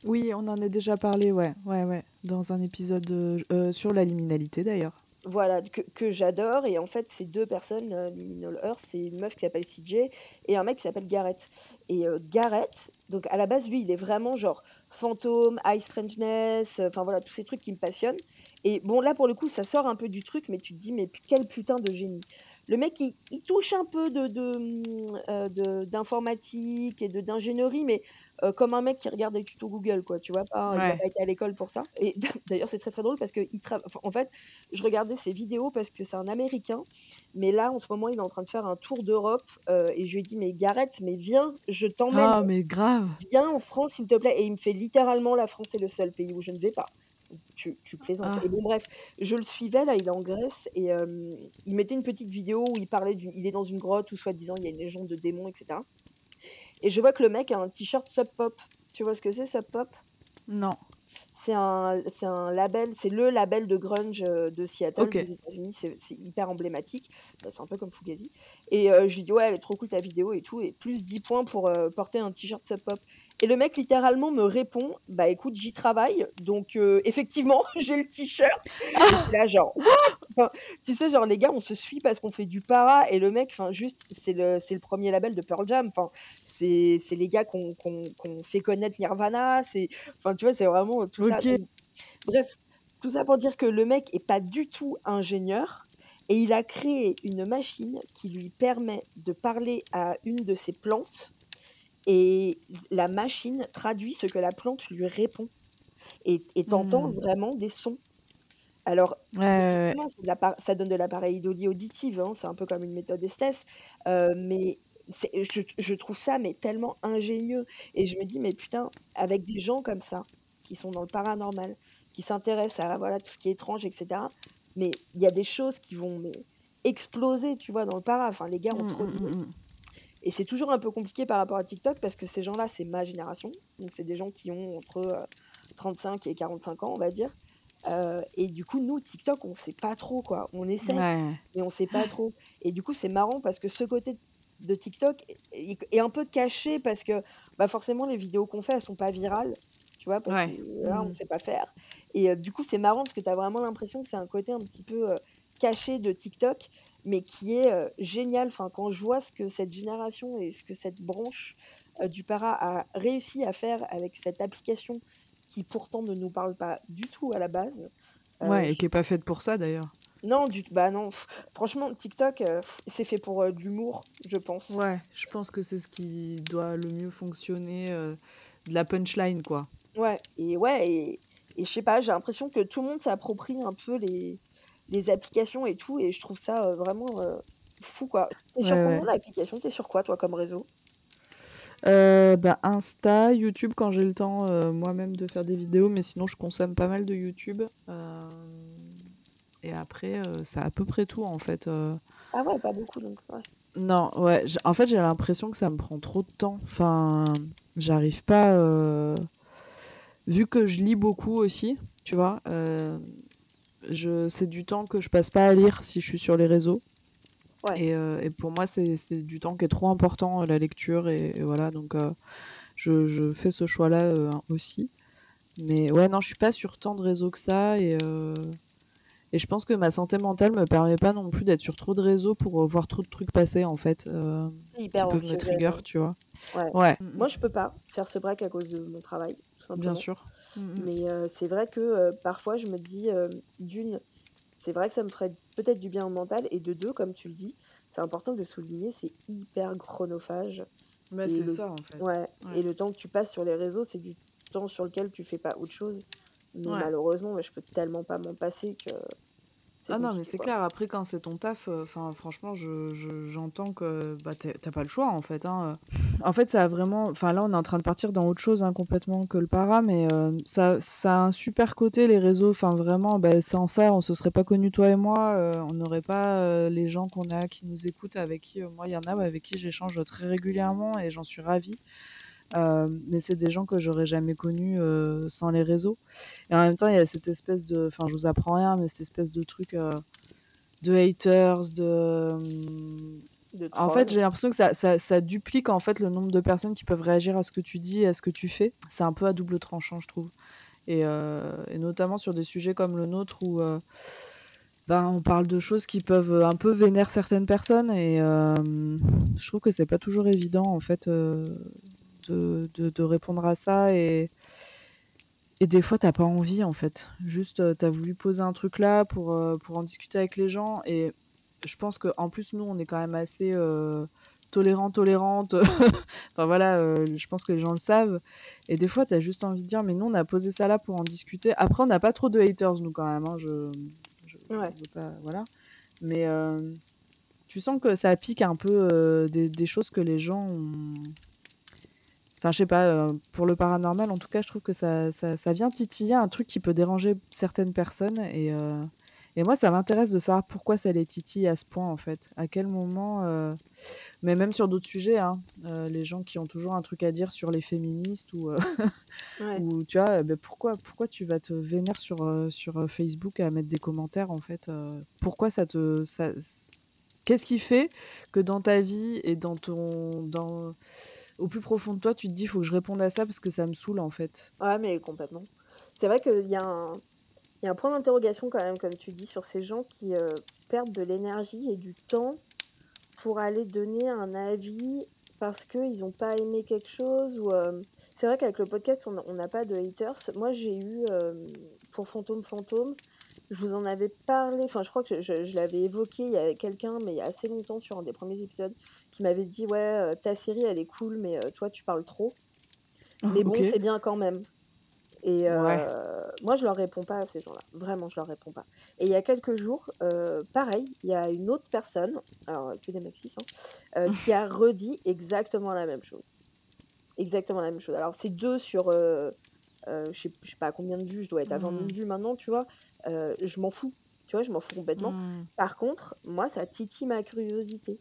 Oui, on en a déjà parlé, ouais, ouais, ouais, dans un épisode euh, sur la liminalité d'ailleurs. Voilà, que, que j'adore. Et en fait, ces deux personnes, euh, Liminal Earth, c'est une meuf qui s'appelle CJ et un mec qui s'appelle Garrett. Et euh, Garrett, donc à la base, lui, il est vraiment genre fantôme, high strangeness, euh, enfin voilà, tous ces trucs qui me passionnent. Et bon, là, pour le coup, ça sort un peu du truc, mais tu te dis, mais quel putain de génie. Le mec, il, il touche un peu de, de, hum, euh, de- d'informatique et de, d'ingénierie, mais euh, comme un mec qui regarde des tutos Google, quoi, tu vois, pas, il n'a pas été à l'école pour ça. Et d'ailleurs, c'est très très drôle parce que il tra- enfin, en fait, je regardais ses vidéos parce que c'est un Américain, mais là, en ce moment, il est en train de faire un tour d'Europe euh, et je lui ai dit, mais Gareth, mais viens, je t'emmène, Ah, mais grave. viens en France, s'il te plaît. Et il me fait littéralement, la France est le seul pays où je ne vais pas. Tu, tu plaisantes. Ah. Et bon, bref, je le suivais, là, il est en Grèce, et euh, il mettait une petite vidéo où il parlait d'une. Il est dans une grotte où, soi-disant, il y a une légende de démons, etc. Et je vois que le mec a un t-shirt Sub Pop. Tu vois ce que c'est, Sub Pop? Non. c'est un, c'est un label, c'est le label de grunge euh, de Seattle, Ok. des États-Unis. C'est c'est hyper emblématique. Bah, c'est un peu comme Fugazi. Et euh, je lui dis, ouais, elle est trop cool ta vidéo et tout. Et plus 10 points pour euh, porter un t-shirt Sub Pop. Et le mec littéralement me répond, bah écoute, j'y travaille. Donc euh, effectivement, j'ai le t-shirt. Et je suis là, genre, Enfin, tu sais, genre les gars, on se suit parce qu'on fait du para. Et le mec, enfin, juste, c'est le, c'est le premier label de Pearl Jam. Enfin, c'est c'est les gars qu'on qu'on qu'on fait connaître Nirvana. C'est, enfin, tu vois, c'est vraiment tout ça. Donc, Bref, tout ça pour dire que le mec est pas du tout ingénieur et il a créé une machine qui lui permet de parler à une de ses plantes et la machine traduit ce que la plante lui répond et t'entends Hmm. vraiment des sons. Alors, Ouais, ouais, ouais. effectivement, c'est de l'appar- ça donne de l'appareil auditive, hein, c'est un peu comme une méthode Estes, euh, mais c'est- je, je trouve ça mais tellement ingénieux et je me dis mais putain avec des gens comme ça qui sont dans le paranormal, qui s'intéressent à voilà tout ce qui est étrange etc. Mais il y a des choses qui vont mais, exploser tu vois dans le para. Enfin les gars ont Mm, trop mm, d'idées. mm, mm. Et c'est toujours un peu compliqué par rapport à TikTok parce que ces gens-là, c'est ma génération. Donc, c'est des gens qui ont entre euh, 35 et 45 ans, on va dire. Euh, et du coup, nous, TikTok, on sait pas trop, quoi. On essaie, Ouais. mais on sait pas trop. Et du coup, c'est marrant parce que ce côté de TikTok est, est un peu caché parce que bah, forcément, les vidéos qu'on fait, elles sont pas virales. Tu vois, parce Ouais. que là, on sait pas faire. Et euh, du coup, c'est marrant parce que tu as vraiment l'impression que c'est un côté un petit peu euh, caché de TikTok, mais qui est euh, génial. Enfin, quand je vois ce que cette génération et ce que cette branche euh, du para a réussi à faire avec cette application qui pourtant ne nous parle pas du tout à la base. euh, Ouais, et qui est pas faite pour ça d'ailleurs. Non, du bah non. Franchement, TikTok, c'est fait pour de l'humour, je pense. Ouais, je pense que c'est ce qui doit le mieux fonctionner, de la punchline, quoi. Ouais, et ouais, et, et je sais pas, j'ai l'impression que tout le monde s'approprie un peu les, les applications et tout, et je trouve ça euh, vraiment euh, fou, quoi. T'es sur Ouais, ouais. l'application T'es sur quoi, toi, comme réseau? Euh, bah, Insta, YouTube quand j'ai le temps euh, moi-même de faire des vidéos, mais sinon je consomme pas mal de YouTube. euh, et après, euh, c'est à peu près tout en fait. euh. Ah ouais, pas beaucoup, donc ouais. Non, ouais, j'- en fait j'ai l'impression que ça me prend trop de temps. Enfin, j'arrive pas. euh, Vu que je lis beaucoup aussi, tu vois, euh, je... c'est du temps que je passe pas à lire si je suis sur les réseaux. Ouais. Et, euh, et pour moi, c'est du temps qui est trop important, euh, la lecture. Et, et voilà, donc euh, je, je fais ce choix-là euh, aussi. Mais ouais, non, je suis pas sur tant de réseaux que ça. Et, Et je pense que ma santé mentale me permet pas non plus d'être sur trop de réseaux pour voir trop de trucs passer en fait, Hyper qui peuvent me trigger, tu vois. Ouais. Ouais. Moi, je peux pas faire ce break à cause de mon travail, tout Bien sûr. Mmh, mmh. Mais euh, c'est vrai que euh, parfois, je me dis, euh, d'une, c'est vrai que ça me ferait peut-être du bien au mental, et de deux, comme tu le dis, c'est important de souligner, c'est hyper chronophage. Bah, Et c'est le, ça en fait. ouais, Ouais. et le temps que tu passes sur les réseaux, c'est du temps sur lequel tu fais pas autre chose. Mais Ouais. malheureusement, je peux tellement pas m'en passer que Ah non, mais c'est quoi. clair. Après, quand c'est ton taf, euh, franchement, je, je- j'entends que bah, t'as pas le choix, en fait. hein. En fait, ça a vraiment... Enfin, là, on est en train de partir dans autre chose, hein, complètement, que le para, mais euh, ça, ça a un super côté, les réseaux. Enfin, vraiment, bah, sans ça, on se serait pas connus, toi et moi. euh, on n'aurait pas euh, les gens qu'on a qui nous écoutent, avec qui, euh, moi, il y en a avec qui j'échange très régulièrement, et j'en suis ravie. Euh, mais c'est des gens que j'aurais jamais connus euh, sans les réseaux. Et en même temps, il y a cette espèce de... Enfin, je vous apprends rien, mais cette espèce de truc euh, de haters, de... En fait, j'ai l'impression que ça, ça, ça duplique en fait le nombre de personnes qui peuvent réagir à ce que tu dis et à ce que tu fais. C'est un peu à double tranchant, je trouve. Et, euh, et notamment sur des sujets comme le nôtre où euh, ben, on parle de choses qui peuvent un peu vénérer certaines personnes. Et euh, je trouve que c'est pas toujours évident en fait de, de, de répondre à ça. Et, et des fois, t'as pas envie, en fait. Juste, euh, t'as voulu poser un truc là pour, euh, pour en discuter avec les gens. Et je pense qu'en plus, nous, on est quand même assez euh, tolérants, tolérantes. enfin voilà, euh, je pense que les gens le savent. Et des fois, t'as juste envie de dire, mais nous, on a posé ça là pour en discuter. Après, on n'a pas trop de haters, nous, quand même. hein. Je, je, je Ouais. veux pas, voilà. Mais euh, tu sens que ça pique un peu des, des choses que les gens ont. Enfin, je sais pas, euh, pour le paranormal, en tout cas, je trouve que ça, ça, ça vient titiller un truc qui peut déranger certaines personnes. Et, euh, et moi, ça m'intéresse de savoir pourquoi ça les titille à ce point, en fait. À quel moment. euh, Mais même sur d'autres sujets, hein, les gens qui ont toujours un truc à dire sur les féministes ou, Ouais. ou tu vois, ben pourquoi, pourquoi tu vas te vénérer sur, sur Facebook à mettre des commentaires, en fait Pourquoi ça te. Ça... Qu'est-ce qui fait que dans ta vie et dans ton. Dans au plus profond de toi, tu te dis, il faut que je réponde à ça parce que ça me saoule en fait. Ouais, mais complètement. C'est vrai qu'il y a un, point d'interrogation quand même, comme tu dis, sur ces gens qui euh, perdent de l'énergie et du temps pour aller donner un avis parce qu'ils n'ont pas aimé quelque chose. Euh, C'est vrai qu'avec le podcast, on n'a pas de haters. Moi, j'ai eu, euh, pour Fantôme Fantôme, je vous en avais parlé, enfin je crois que je l'avais évoqué, il y avait quelqu'un, mais il y a assez longtemps, sur un des premiers épisodes, qui m'avait dit, ouais, euh, ta série, elle est cool, mais euh, toi, tu parles trop. Mais bon, c'est bien quand même. Et euh, Ouais. moi, je leur réponds pas à ces gens-là. Vraiment, je leur réponds pas. Et il y a quelques jours, euh, pareil, il y a une autre personne, alors que des Maxis, hein, euh, qui a redit exactement la même chose. Exactement la même chose. Alors, c'est deux sur, je sais pas à combien de vues, je dois être à 20 000 Mm. vues maintenant, tu vois. Je m'en fous. Tu vois, je m'en fous complètement. Mm. Par contre, moi, ça titille ma curiosité.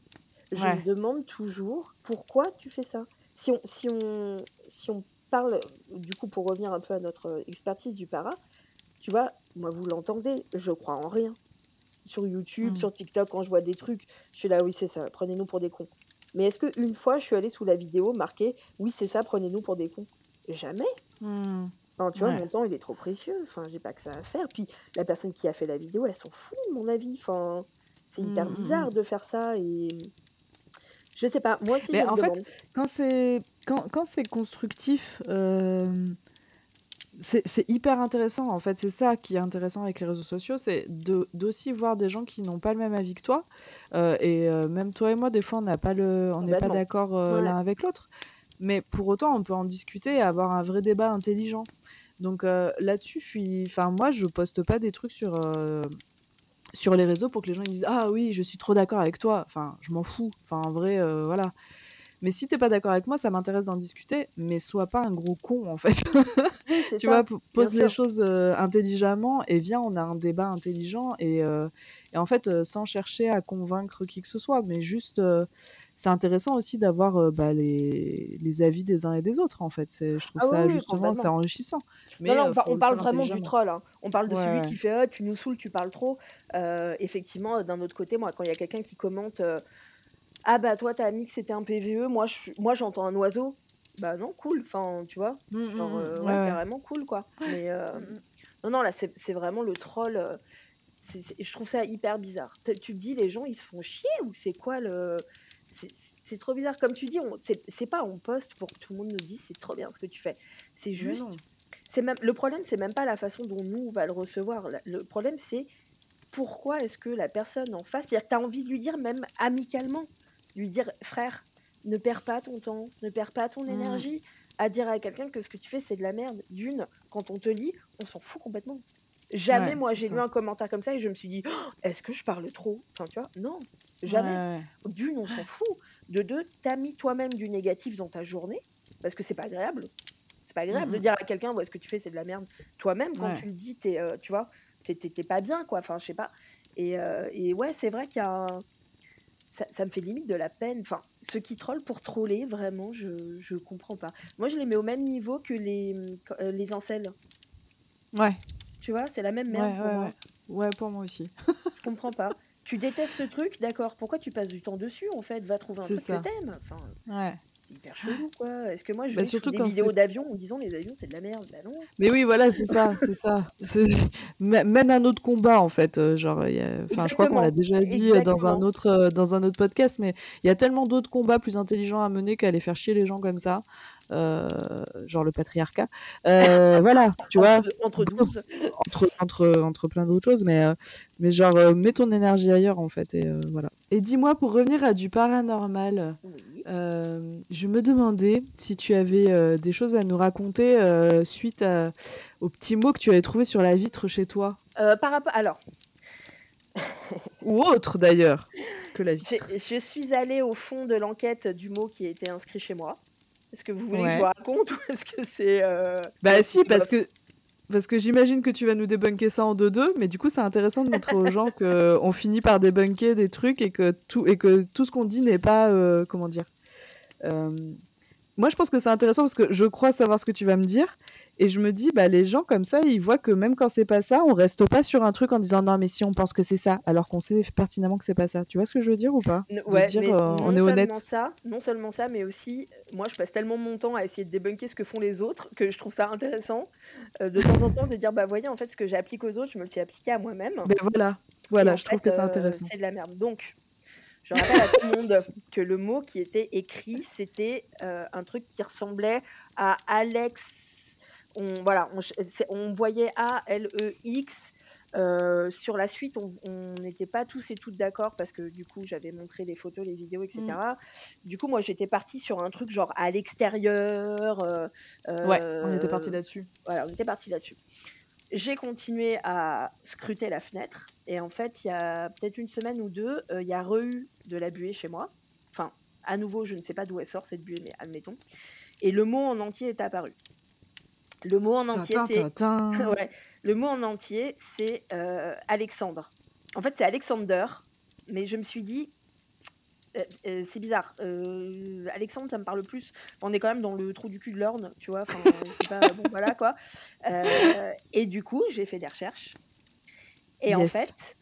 Je Ouais. me demande toujours pourquoi tu fais ça. Si on, si on, si on parle, du coup, pour revenir un peu à notre expertise du para, tu vois, moi, vous l'entendez, je crois en rien. Sur YouTube, Mm. sur TikTok, quand je vois des trucs, je suis là, oui, c'est ça, prenez-nous pour des cons. Mais est-ce qu'une fois, je suis allée sous la vidéo marqué, oui, c'est ça, prenez-nous pour des cons? Jamais. Mm. Enfin, tu vois, Ouais. mon temps, il est trop précieux. Enfin, j'ai pas que ça à faire. Puis la personne qui a fait la vidéo, elle s'en fout, de mon avis. Enfin, c'est hyper Mm, bizarre de faire ça. Et je sais pas, moi aussi, Mais en fait, demande. quand c'est quand, quand c'est constructif, euh, c'est hyper intéressant. En fait, c'est ça qui est intéressant avec les réseaux sociaux, c'est de- d'aussi voir des gens qui n'ont pas le même avis que toi. Euh, et euh, même toi et moi, des fois, on n'a pas le, on n'est pas d'accord euh, l'un avec l'autre. Mais pour autant, on peut en discuter et avoir un vrai débat intelligent. Donc euh, là-dessus, je suis, enfin moi, je poste pas des trucs sur euh, sur les réseaux pour que les gens ils disent ah oui, je suis trop d'accord avec toi. Enfin, je m'en fous. Enfin, en vrai, euh, voilà. Mais si t'es pas d'accord avec moi, ça m'intéresse d'en discuter, mais sois pas un gros con en fait. Oui, tu ça. vois, pose bien les sûr. choses euh, intelligemment et viens, on a un débat intelligent et, euh, et en fait, euh, sans chercher à convaincre qui que ce soit, mais juste, euh, c'est intéressant aussi d'avoir euh, bah, les, les avis des uns et des autres en fait. Je trouve Ah oui, ça oui, justement, c'est enrichissant. Mais Non, non, on, parle vraiment du troll. hein. On parle de Ouais, celui qui fait ah, tu nous saoules, tu parles trop. Euh, effectivement, d'un autre côté, moi, quand il y a quelqu'un qui commente euh, Ah bah toi, t'as mis que c'était un PVE, moi, je- moi j'entends un oiseau. Bah non, cool. Enfin, tu vois, Mm, mm, genre, mm. euh, Ouais, ouais, ouais. carrément cool, quoi. Mais non, non, là, c'est vraiment le troll. Je trouve ça hyper bizarre. Tu te dis, les gens, ils se font chier ou c'est quoi le. c'est- trop bizarre. Comme tu dis, c'est pas on poste pour que tout le monde nous dise c'est trop bien ce que tu fais. C'est juste. c'est même Le problème, c'est même pas la façon dont nous, on va le recevoir. Le problème, c'est pourquoi est-ce que la personne en face. C'est-à-dire que tu as envie de lui dire, même amicalement, lui dire frère, ne perds pas ton temps, ne perds pas ton Mm. énergie à dire à quelqu'un que ce que tu fais, c'est de la merde. D'une, quand on te lit, on s'en fout complètement. Jamais, Ouais, moi, j'ai lu un commentaire comme ça et je me suis dit, Oh, est-ce que je parle trop? Enfin, tu vois, non, jamais. Ouais, ouais. D'une, on s'en fout. De deux, t'as mis toi-même du négatif dans ta journée, parce que c'est pas agréable. C'est pas agréable de dire à quelqu'un, ouais, ce que tu fais, c'est de la merde. Toi-même, quand tu le dis, t'es, euh, tu vois, t'es, pas bien, quoi. Enfin, je sais pas. Et, euh, et ouais, c'est vrai qu'il y a un- ça, ça me fait limite de la peine. Enfin, ceux qui trollent pour troller, vraiment, je, je comprends pas. Moi, je les mets au même niveau que les, euh, les incels. Ouais, Tu vois, c'est la même ouais, merde pour ouais, moi. ouais. Pour moi aussi. Je comprends pas. Tu détestes ce truc, d'accord. Pourquoi tu passes du temps dessus, en fait? Va trouver un truc ça. que t'aimes. Enfin, Ouais. c'est hyper chelou, quoi. Est-ce que moi, je Bah, vais sur surtout des vidéos d'avions en disant les avions, c'est de la merde Bah non. Mais oui, voilà, c'est ça, c'est ça. Mène un autre combat en fait. euh, Genre, il y a- enfin, je crois qu'on l'a déjà dit euh, dans un autre euh, dans un autre podcast, mais il y a tellement d'autres combats plus intelligents à mener qu'à aller faire chier les gens comme ça, genre le patriarcat. Euh, voilà, tu vois, Entre, entre 12. entre entre entre plein d'autres choses, mais euh, mais genre euh, mets ton énergie ailleurs en fait et euh, voilà. Et dis-moi pour revenir à du paranormal. Oui. Euh, je me demandais si tu avais euh, des choses à nous raconter euh, suite à- aux petits mots que tu avais trouvés sur la vitre chez toi. Euh, par rapport, alors, Ou autre d'ailleurs que la je, vitre. je suis allée au fond de l'enquête du mot qui a été inscrit chez moi. Est-ce que vous voulez que je vous raconte ou est-ce que c'est. euh, Bah si, parce que, parce que j'imagine que tu vas nous débunker ça en deux-deux, mais du coup c'est intéressant de montrer aux gens qu'on finit par débunker des trucs et que tout, et que tout ce qu'on dit n'est pas... euh, comment dire Euh, Moi je pense que c'est intéressant parce que je crois savoir ce que tu vas me dire. Et je me dis, bah, les gens comme ça, ils voient que même quand c'est pas ça, on reste pas sur un truc en disant non, mais si on pense que c'est ça, alors qu'on sait pertinemment que c'est pas ça. Tu vois ce que je veux dire ou pas? N- Ouais, dire, mais euh, non on est honnête. ça, non seulement ça, mais aussi, moi, je passe tellement mon temps à essayer de débunker ce que font les autres que je trouve ça intéressant euh, de temps en temps de dire, bah voyez, en fait, ce que j'applique aux autres, je me le suis appliqué à moi-même. Ben voilà, voilà, je trouve que c'est euh, intéressant. c'est de la merde. Donc, je rappelle à tout le monde que le mot qui était écrit, c'était un truc qui ressemblait à Alex. On, voilà, on, ch- c'est- on voyait A-L-E-X. Euh, sur la suite, on n'était pas tous et toutes d'accord parce que du coup, j'avais montré les photos, les vidéos, etc. Mm. Du coup, moi, j'étais partie sur un truc genre à l'extérieur. euh, Ouais, on était parti euh, là-dessus. voilà, on était parti là-dessus. J'ai continué à scruter la fenêtre et en fait, il y a peut-être une semaine ou deux, euh, il y a re-eu de la buée chez moi. Enfin, à nouveau, je ne sais pas d'où elle sort cette buée, mais admettons. Et le mot en entier est apparu. Le mot en entier, c'est tintin. ouais, le mot en entier, c'est euh, Alexandre. En fait, c'est Alexander, mais je me suis dit, euh, euh, c'est bizarre. Alexandre, ça me parle plus. On est quand même dans le trou du cul de l'orne, tu vois. Pas- bon, voilà quoi. Et du coup, j'ai fait des recherches. Et en fait,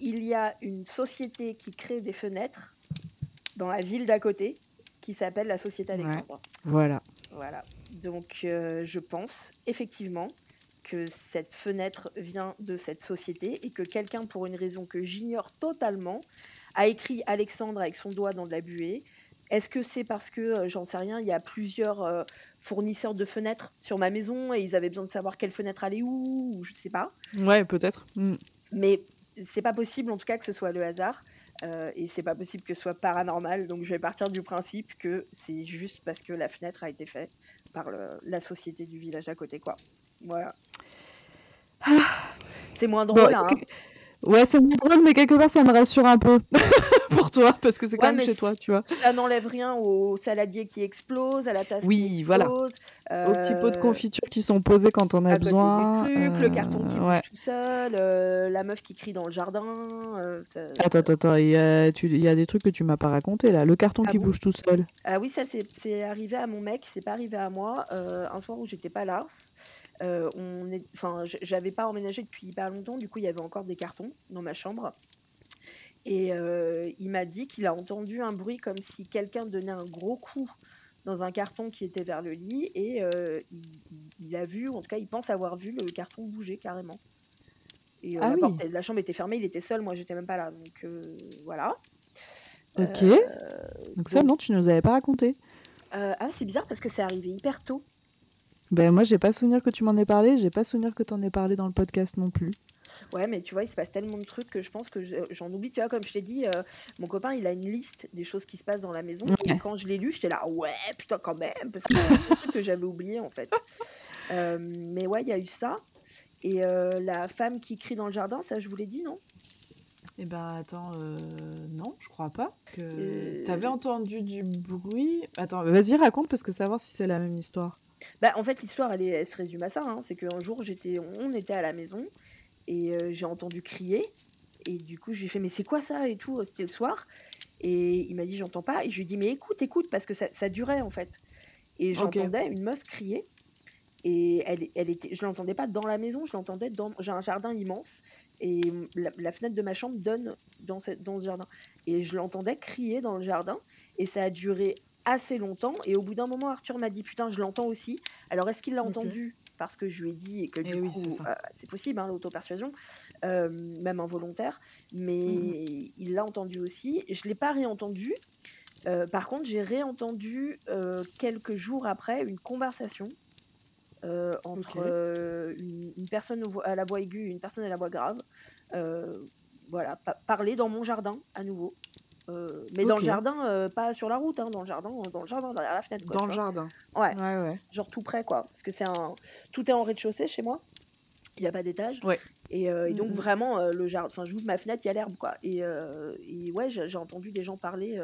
il y a une société qui crée des fenêtres dans la ville d'à côté qui s'appelle la Société Ouais. Alexandre. Voilà. Voilà. Donc, euh, je pense effectivement que cette fenêtre vient de cette société et que quelqu'un, pour une raison que j'ignore totalement, a écrit Alexandre avec son doigt dans de la buée. Est-ce que c'est parce que, euh, j'en sais rien, il y a plusieurs euh, fournisseurs de fenêtres sur ma maison et ils avaient besoin de savoir quelle fenêtre allait où, ou je sais pas. Ouais, peut-être. Mm. Mais c'est pas possible en tout cas que ce soit le hasard. Euh, et c'est pas possible que ce soit paranormal. Donc je vais partir du principe que c'est juste parce que la fenêtre a été faite par le- la société du village à côté, quoi. Voilà. C'est moins Bon, drôle, hein. Ouais, c'est moins drôle, mais quelque part, ça me rassure un peu toi, parce que c'est quand même chez toi, tu vois. Ça n'enlève rien au saladier qui explose, à la tasse Oui, qui voilà. explose. Aux petits pots de euh, confiture qui sont posés quand on a à besoin. truc, le euh, carton qui ouais. bouge tout seul, euh, la meuf qui crie dans le jardin. euh, Attends, attends, attends, il y, a, tu- il y a des trucs que tu m'as pas raconté là. Le carton Ah qui bon bouge tout seul. Ah oui, ça c'est arrivé à mon mec, c'est pas arrivé à moi. euh, un soir où j'étais pas là, euh, on est, enfin, j'avais pas emménagé depuis hyper longtemps, du coup il y avait encore des cartons dans ma chambre. Et euh, il m'a dit qu'il a entendu un bruit comme si quelqu'un donnait un gros coup dans un carton qui était vers le lit et euh, il, a vu, en tout cas il pense avoir vu le carton bouger carrément. Et euh, Ah la, oui. porte, la chambre était fermée, il était seul, moi j'étais même pas là. Donc voilà. Ok. Donc ça, non, tu nous avais pas raconté. Ah, c'est bizarre parce que c'est arrivé hyper tôt. Ben moi, j'ai pas souvenir que tu m'en aies parlé. J'ai pas souvenir que t'en aies parlé dans le podcast non plus. Ouais, mais tu vois, il se passe tellement de trucs que je pense que je- j'en oublie. Tu vois, comme je t'ai dit, euh, mon copain, il a une liste des choses qui se passent dans la maison. Et quand je l'ai lu, j'étais là, ouais, putain, quand même, parce que c'est des trucs que j'avais oublié en fait. Euh, mais ouais, il y a eu ça. Et euh, la femme qui crie dans le jardin, ça, je vous l'ai dit, non? Eh ben attends, euh, non, je crois pas. Que Euh, t'avais entendu du bruit. Attends, vas-y raconte parce que savoir si c'est la même histoire. Bah, en fait, l'histoire, elle, est- elle se résume à ça. hein. C'est qu'un jour, j'étais, on était à la maison et euh, j'ai entendu crier. Et du coup, je lui ai fait, mais c'est quoi ça et tout C'était le soir. Et il m'a dit, j'entends pas. Et je lui ai dit, mais écoute, écoute, parce que ça, ça durait en fait. Et j'entendais une meuf crier. Et elle, elle était, je l'entendais pas dans la maison, je l'entendais dans. J'ai un jardin immense. Et la, la fenêtre de ma chambre donne dans, cette, dans ce jardin. Et je l'entendais crier dans le jardin. Et ça a duré assez longtemps. Et au bout d'un moment, Arthur m'a dit Putain, je l'entends aussi. Alors, est-ce qu'il l'a entendu parce que je lui ai dit et que Eh du coup, c'est euh, possible, hein, l'auto-persuasion, euh, même involontaire, mais Mhm. il l'a entendu aussi. Je ne l'ai pas réentendu. Euh, par contre, j'ai réentendu quelques jours après une conversation entre une, une personne à la voix aiguë et une personne à la voix grave. Voilà, pa- parler dans mon jardin à nouveau. Euh, mais dans le jardin, euh, pas sur la route, hein, dans le jardin, dans le jardin, derrière la fenêtre. quoi, Dans le vois. jardin. Ouais, Ouais, ouais. genre tout près, quoi. Parce que c'est un. Tout est en rez-de-chaussée chez moi. Il n'y a pas d'étage. Ouais. Et, euh, et donc, Mhm. vraiment, le jardin. Enfin, j'ouvre ma fenêtre, il y a l'herbe, quoi. Et, et ouais, j'ai entendu des gens parler.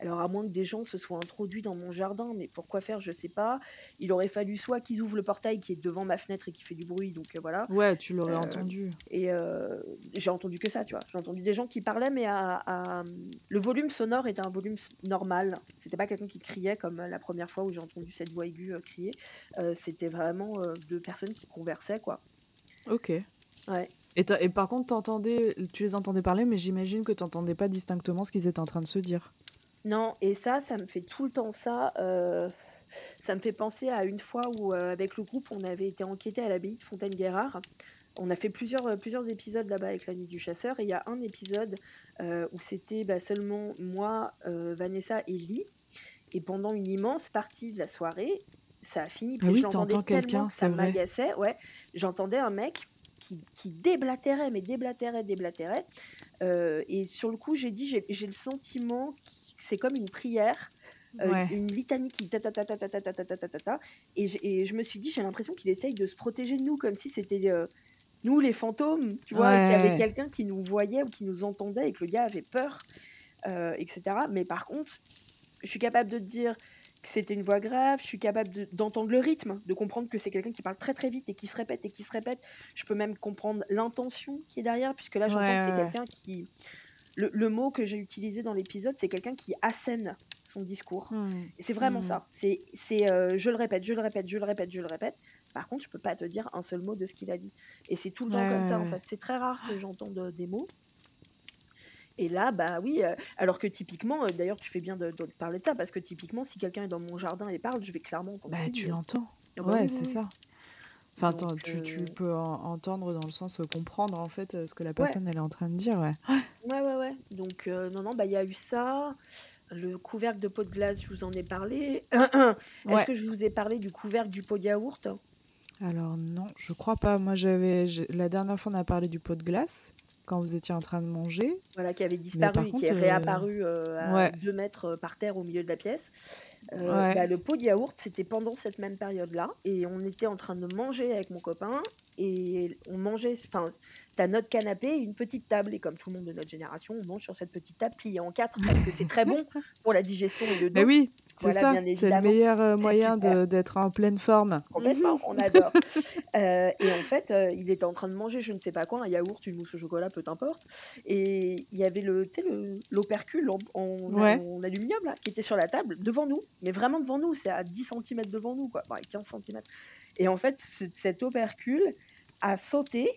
Alors, à moins que des gens se soient introduits dans mon jardin, mais pourquoi faire, je sais pas. Il aurait fallu soit qu'ils ouvrent le portail qui est devant ma fenêtre et qui fait du bruit, donc euh, voilà. Ouais, tu l'aurais Euh, entendu. Et euh, j'ai entendu que ça, tu vois. J'ai entendu des gens qui parlaient, mais à, à- le volume sonore était un volume normal. C'était pas quelqu'un qui criait comme la première fois où j'ai entendu cette voix aiguë crier. C'était vraiment deux personnes qui conversaient, quoi. Ok. Ouais. Et, par contre, t'entendais, tu les entendais parler, mais j'imagine que t'entendais pas distinctement ce qu'ils étaient en train de se dire. Non, et ça, ça me fait tout le temps ça. euh, ça me fait penser à une fois où, euh, avec le groupe, on avait été enquêté à l'abbaye de Fontaine-Guérard. On a fait plusieurs, euh, plusieurs épisodes là-bas avec la nuit du chasseur. Et il y a un épisode euh, où c'était bah, seulement moi, euh, Vanessa et Lee. Et pendant une immense partie de la soirée, ça a fini. Ah puis oui, je l'entendais t'entends tellement quelqu'un, que ça c'est vrai. m'agaçait. Ouais, j'entendais un mec qui, qui déblatérait, mais déblatérait, déblatérait. Euh, et sur le coup, j'ai dit, j'ai j'ai le sentiment c'est comme une prière, euh, Ouais. une litanie qui ta ta ta ta ta ta ta ta ta ta ta ta. Et, je me suis dit, j'ai l'impression qu'il essaye de se protéger de nous, comme si c'était euh, nous les fantômes, tu vois, qu'il y avait quelqu'un qui nous voyait ou qui nous entendait et que le gars avait peur, euh, etc. Mais par contre, je suis capable de te dire que c'était une voix grave, je suis capable de- d'entendre le rythme, de comprendre que c'est quelqu'un qui parle très très vite et qui se répète et qui se répète. Je peux même comprendre l'intention qui est derrière, puisque là j'entends Ouais, que c'est quelqu'un qui... Le, le mot que j'ai utilisé dans l'épisode, c'est quelqu'un qui assène son discours. Hmm. C'est vraiment Hmm. ça. C'est, c'est euh, je le répète, je le répète, je le répète, je le répète. Par contre, je peux pas te dire un seul mot de ce qu'il a dit. Et c'est tout le temps Ouais, comme ça, en fait. C'est très rare que j'entende des mots. Et là, bah oui, euh, alors que typiquement, euh, d'ailleurs, tu fais bien de, de parler de ça, parce que typiquement, si quelqu'un est dans mon jardin et parle, je vais clairement Bah, tu hein. l'entends. Ah bah Ouais, oui, c'est oui. ça. Enfin, tu, tu peux en- entendre dans le sens euh, comprendre en fait euh, ce que la personne elle est en train de dire, ouais. Ouais, ouais, ouais. Donc, euh, non, non, bah il y a eu ça. Le couvercle de pot de glace, je vous en ai parlé. Est-ce Ouais. que je vous ai parlé du couvercle du pot de yaourt? Alors non, je crois pas. Moi, j'avais la dernière fois on a parlé du pot de glace quand vous étiez en train de manger. voilà, qui avait disparu par et qui contre, est réapparu euh, à ouais. deux mètres par terre au milieu de la pièce. Euh, Ouais. bah, le pot de yaourt, c'était pendant cette même période-là. Et on était en train de manger avec mon copain. Et on mangeait, enfin, t'as notre canapé et une petite table. Et comme tout le monde de notre génération, on mange sur cette petite table pliée en quatre parce que c'est très bon pour la digestion et le dos. Mais oui, c'est Voilà, ça. bien C'est le meilleur euh, moyen d'être en pleine forme. Complètement, on adore. Euh, et en fait, euh, il était en train de manger je ne sais pas quoi, un yaourt, une mousse au chocolat, peu importe. Et il y avait le, tu sais, le- l'opercule en, en- Ouais. en aluminium là, qui était sur la table, devant nous, mais vraiment devant nous, c'est à 10 cm devant nous, quoi, Enfin, 15 cm. Et en fait, ce- cet opercule a sauté,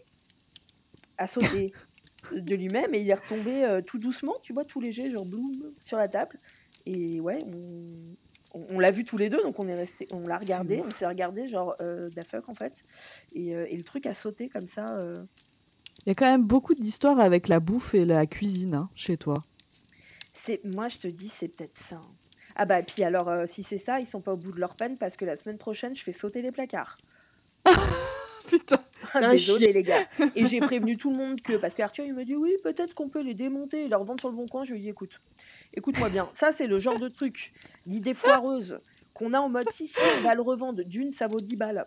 a sauté de lui-même et il est retombé euh, tout doucement, tu vois, tout léger, genre bloum, sur la table. Et ouais, on, on, on l'a vu tous les deux, donc on est resté, on l'a regardé, on s'est regardé, genre euh, da fuck en fait. Et, euh, et le truc a sauté comme ça. euh, Il y a quand même beaucoup d'histoires avec la bouffe et la cuisine hein, chez toi. C'est moi je te dis c'est peut-être ça. hein. Ah bah et puis alors euh, si c'est ça, ils sont pas au bout de leur peine parce que la semaine prochaine, je fais sauter les placards. Putain. Ah, Désolé les gars. Et j'ai prévenu tout le monde que parce qu'Arthur il me dit oui, peut-être qu'on peut les démonter et les revendre sur le bon coin, je lui ai dit écoute. Écoute-moi bien, ça c'est le genre de truc, l'idée foireuse qu'on a en mode si si on va le revendre d'une ça vaut 10 balles.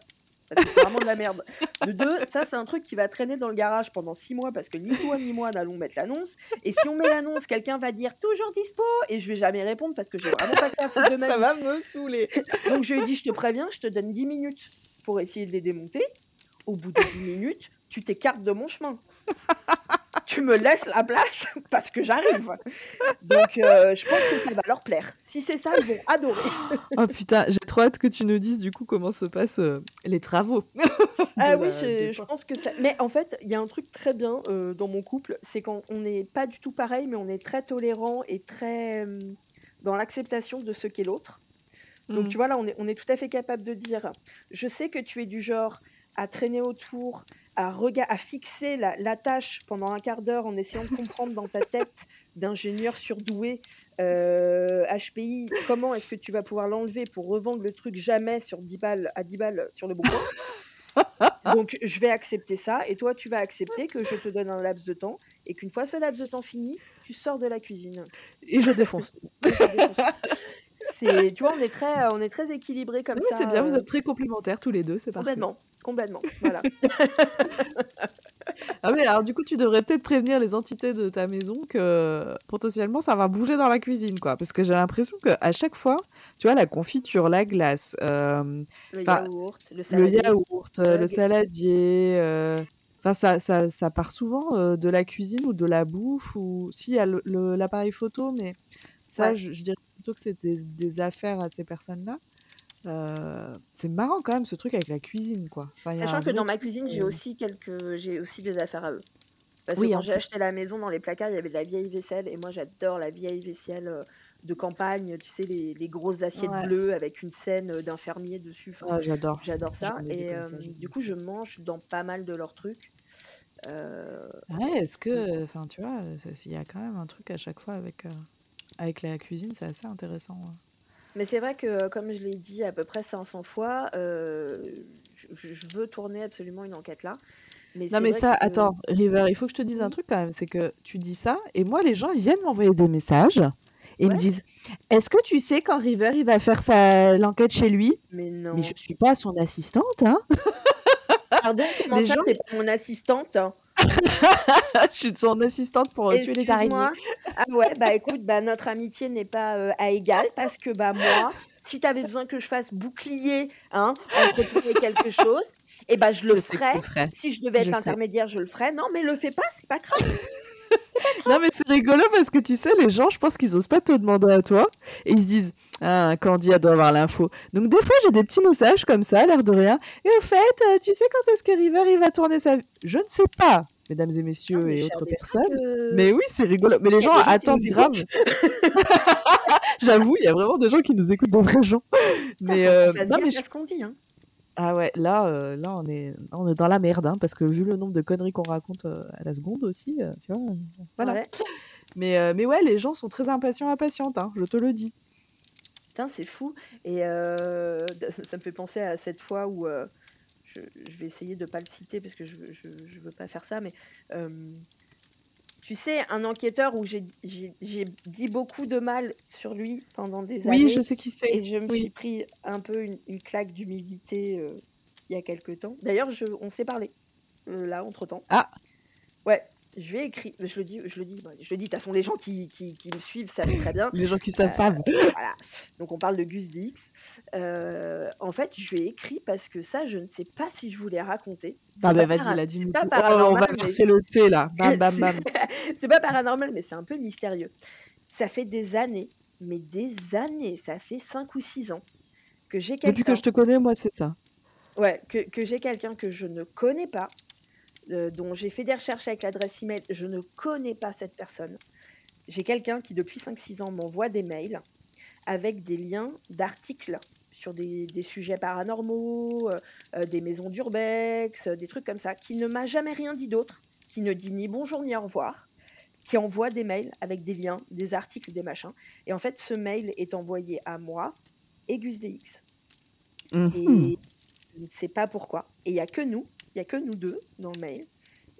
Parce que c'est vraiment de la merde. De deux, ça c'est un truc qui va traîner dans le garage pendant 6 mois parce que ni toi ni moi n'allons mettre l'annonce. Et si on met l'annonce, quelqu'un va dire toujours dispo et je vais jamais répondre parce que j'ai vraiment pas que ça à foutre de ma Ça vie. va me saouler. Donc je lui ai dit, je te préviens, je te donne 10 minutes pour essayer de les démonter. Au bout de 10 minutes, tu t'écartes de mon chemin. Tu me laisses la place parce que j'arrive. Donc euh, je pense que ça va leur plaire. Si c'est ça, ils vont adorer. Oh putain, j'ai trop hâte que tu nous dises du coup comment se passent euh, les travaux. Ah oui, la je, pense que ça. Mais en fait, il y a un truc très bien euh, dans mon couple, c'est quand on n'est pas du tout pareil, mais on est très tolérant et très dans l'acceptation de ce qu'est l'autre. Donc Mm. tu vois là, on est, on est tout à fait capable de dire, je sais que tu es du genre à traîner autour, à, rega- à fixer la, la tâche pendant un quart d'heure en essayant de comprendre dans ta tête d'ingénieur surdoué euh, HPI, comment est-ce que tu vas pouvoir l'enlever pour revendre le truc jamais sur 10 balles, à 10 balles sur le bon coin? Donc je vais accepter ça et toi tu vas accepter que je te donne un laps de temps et qu'une fois ce laps de temps fini, tu sors de la cuisine. Et je défonce. Tu vois, on est très, on est très équilibré comme Oui, ça. c'est bien, vous euh, êtes très complémentaires tous les deux, c'est parfait. complètement, complètement. Voilà. Ah mais alors du coup, tu devrais peut-être prévenir les entités de ta maison que potentiellement ça va bouger dans la cuisine, quoi. Parce que j'ai l'impression qu'à chaque fois, tu vois, la confiture, la glace, euh, Le yaourt, le le saladier. yaourt, euh, le Ouais. saladier, euh, enfin ça, ça, ça part souvent euh, de la cuisine ou de la bouffe ou si il y a l'appareil photo, mais ça, Ouais. je, je dirais plutôt que c'est des, des affaires à ces personnes-là. Euh, c'est marrant quand même ce truc avec la cuisine, quoi. Enfin, il y a Sachant que vrai dans ma truc, cuisine, j'ai euh, aussi quelques, j'ai aussi des affaires à eux. Parce Oui, que en quand j'ai plus. acheté la maison, dans les placards, il y avait de la vieille vaisselle et moi j'adore la vieille vaisselle euh, de campagne, tu sais les, les grosses assiettes Ouais. bleues avec une scène euh, d'infirmier dessus. Enfin, Ah, j'adore. J'adore ça. J'en ai des Et comme ça, je sais. du coup, je mange dans pas mal de leurs trucs. Euh, Ouais, est-ce que, enfin, tu vois, il y a quand même un truc à chaque fois avec, avec la cuisine, c'est assez intéressant. ouais. Mais c'est vrai que, comme je l'ai dit à peu près 500 fois, euh, je, je veux tourner absolument une enquête là. Mais Non, mais ça, que- attends, River, il faut que je te dise un Mhm. truc quand même, c'est que tu dis ça, et moi, les gens, ils viennent m'envoyer des messages, et ils me disent, est-ce que tu sais quand River, il va faire sa l'enquête chez lui? Mais non. Mais je suis pas son assistante, hein Pardon, comment les ça, gens, t'es pas mon assistante hein? Je suis son assistante pour euh, tuer les araignées. Ah ouais, bah écoute, bah notre amitié n'est pas euh, à égal parce que bah moi, si t'avais besoin que je fasse bouclier, hein, entre quelque chose, et bah je le ferais. tu. Si je devais être Je sais. l'intermédiaire, je le ferais. Non, mais le fais pas, c'est pas grave. Non, mais c'est rigolo parce que tu sais, les gens, je pense qu'ils osent pas te demander à toi et ils se disent Ah, Candy, elle doit avoir l'info. Donc, des fois, j'ai des petits messages comme ça, l'air de rien. Et au fait, euh, tu sais quand est-ce que River il va tourner sa. Je ne sais pas, mesdames et messieurs Non, et autres personnes. Mais oui, c'est rigolo. Mais les gens attendent grave. J'avoue, il y a vraiment des gens qui nous écoutent, des vrais gens. Mais, euh, non, mais je- ce qu'on dit. Hein. ah ouais, là, euh, là on, est, on est dans la merde, hein, parce que vu le nombre de conneries qu'on raconte euh, à la seconde aussi, tu vois. Voilà. Ouais. Mais, mais ouais, les gens sont très impatients, impatientes, hein, je te le dis. Putain, c'est fou. Et ça me fait penser à cette fois où je, je vais essayer de pas le citer parce que je, je veux pas faire ça, mais euh, tu sais, un enquêteur où j'ai dit beaucoup de mal sur lui pendant des Oui, années je sais qui c'est. et je me oui. suis pris un peu une, une claque d'humilité euh, il y a quelques temps. D'ailleurs, on s'est parlé euh, là entre temps. Ah. Ouais. Je ai écrit, je le dis, je le dis, bah, je le dis. De toute façon, les gens qui, qui, qui me suivent savent très bien. Les gens qui savent Euh, savent. Voilà. Donc on parle de Gus Dix. Euh, en fait, je ai écrit parce que ça, je ne sais pas si je voulais raconter. Ah bah pas vas-y, là, dis-nous. Oh, on va mais- verser le thé, là. Bam, bam, bam. c'est pas paranormal, mais c'est un peu mystérieux. Ça fait des années, mais des années, ça fait 5 ou 6 ans que j'ai Depuis quelqu'un que je te connais, moi, c'est ça. ouais, que, que j'ai quelqu'un que je ne connais pas, euh, dont j'ai fait des recherches avec l'adresse email, je ne connais pas cette personne. J'ai quelqu'un qui, depuis 5-6 ans, m'envoie des mails avec des liens d'articles sur des, des sujets paranormaux, euh, euh, des maisons d'urbex, des trucs comme ça, qui ne m'a jamais rien dit d'autre, qui ne dit ni bonjour ni au revoir, qui envoie des mails avec des liens, des articles, des machins. Et en fait, ce mail est envoyé à moi et Gus DX. Mhm. Et je ne sais pas pourquoi. Et il n'y a que nous, n'y a que nous deux dans le mail.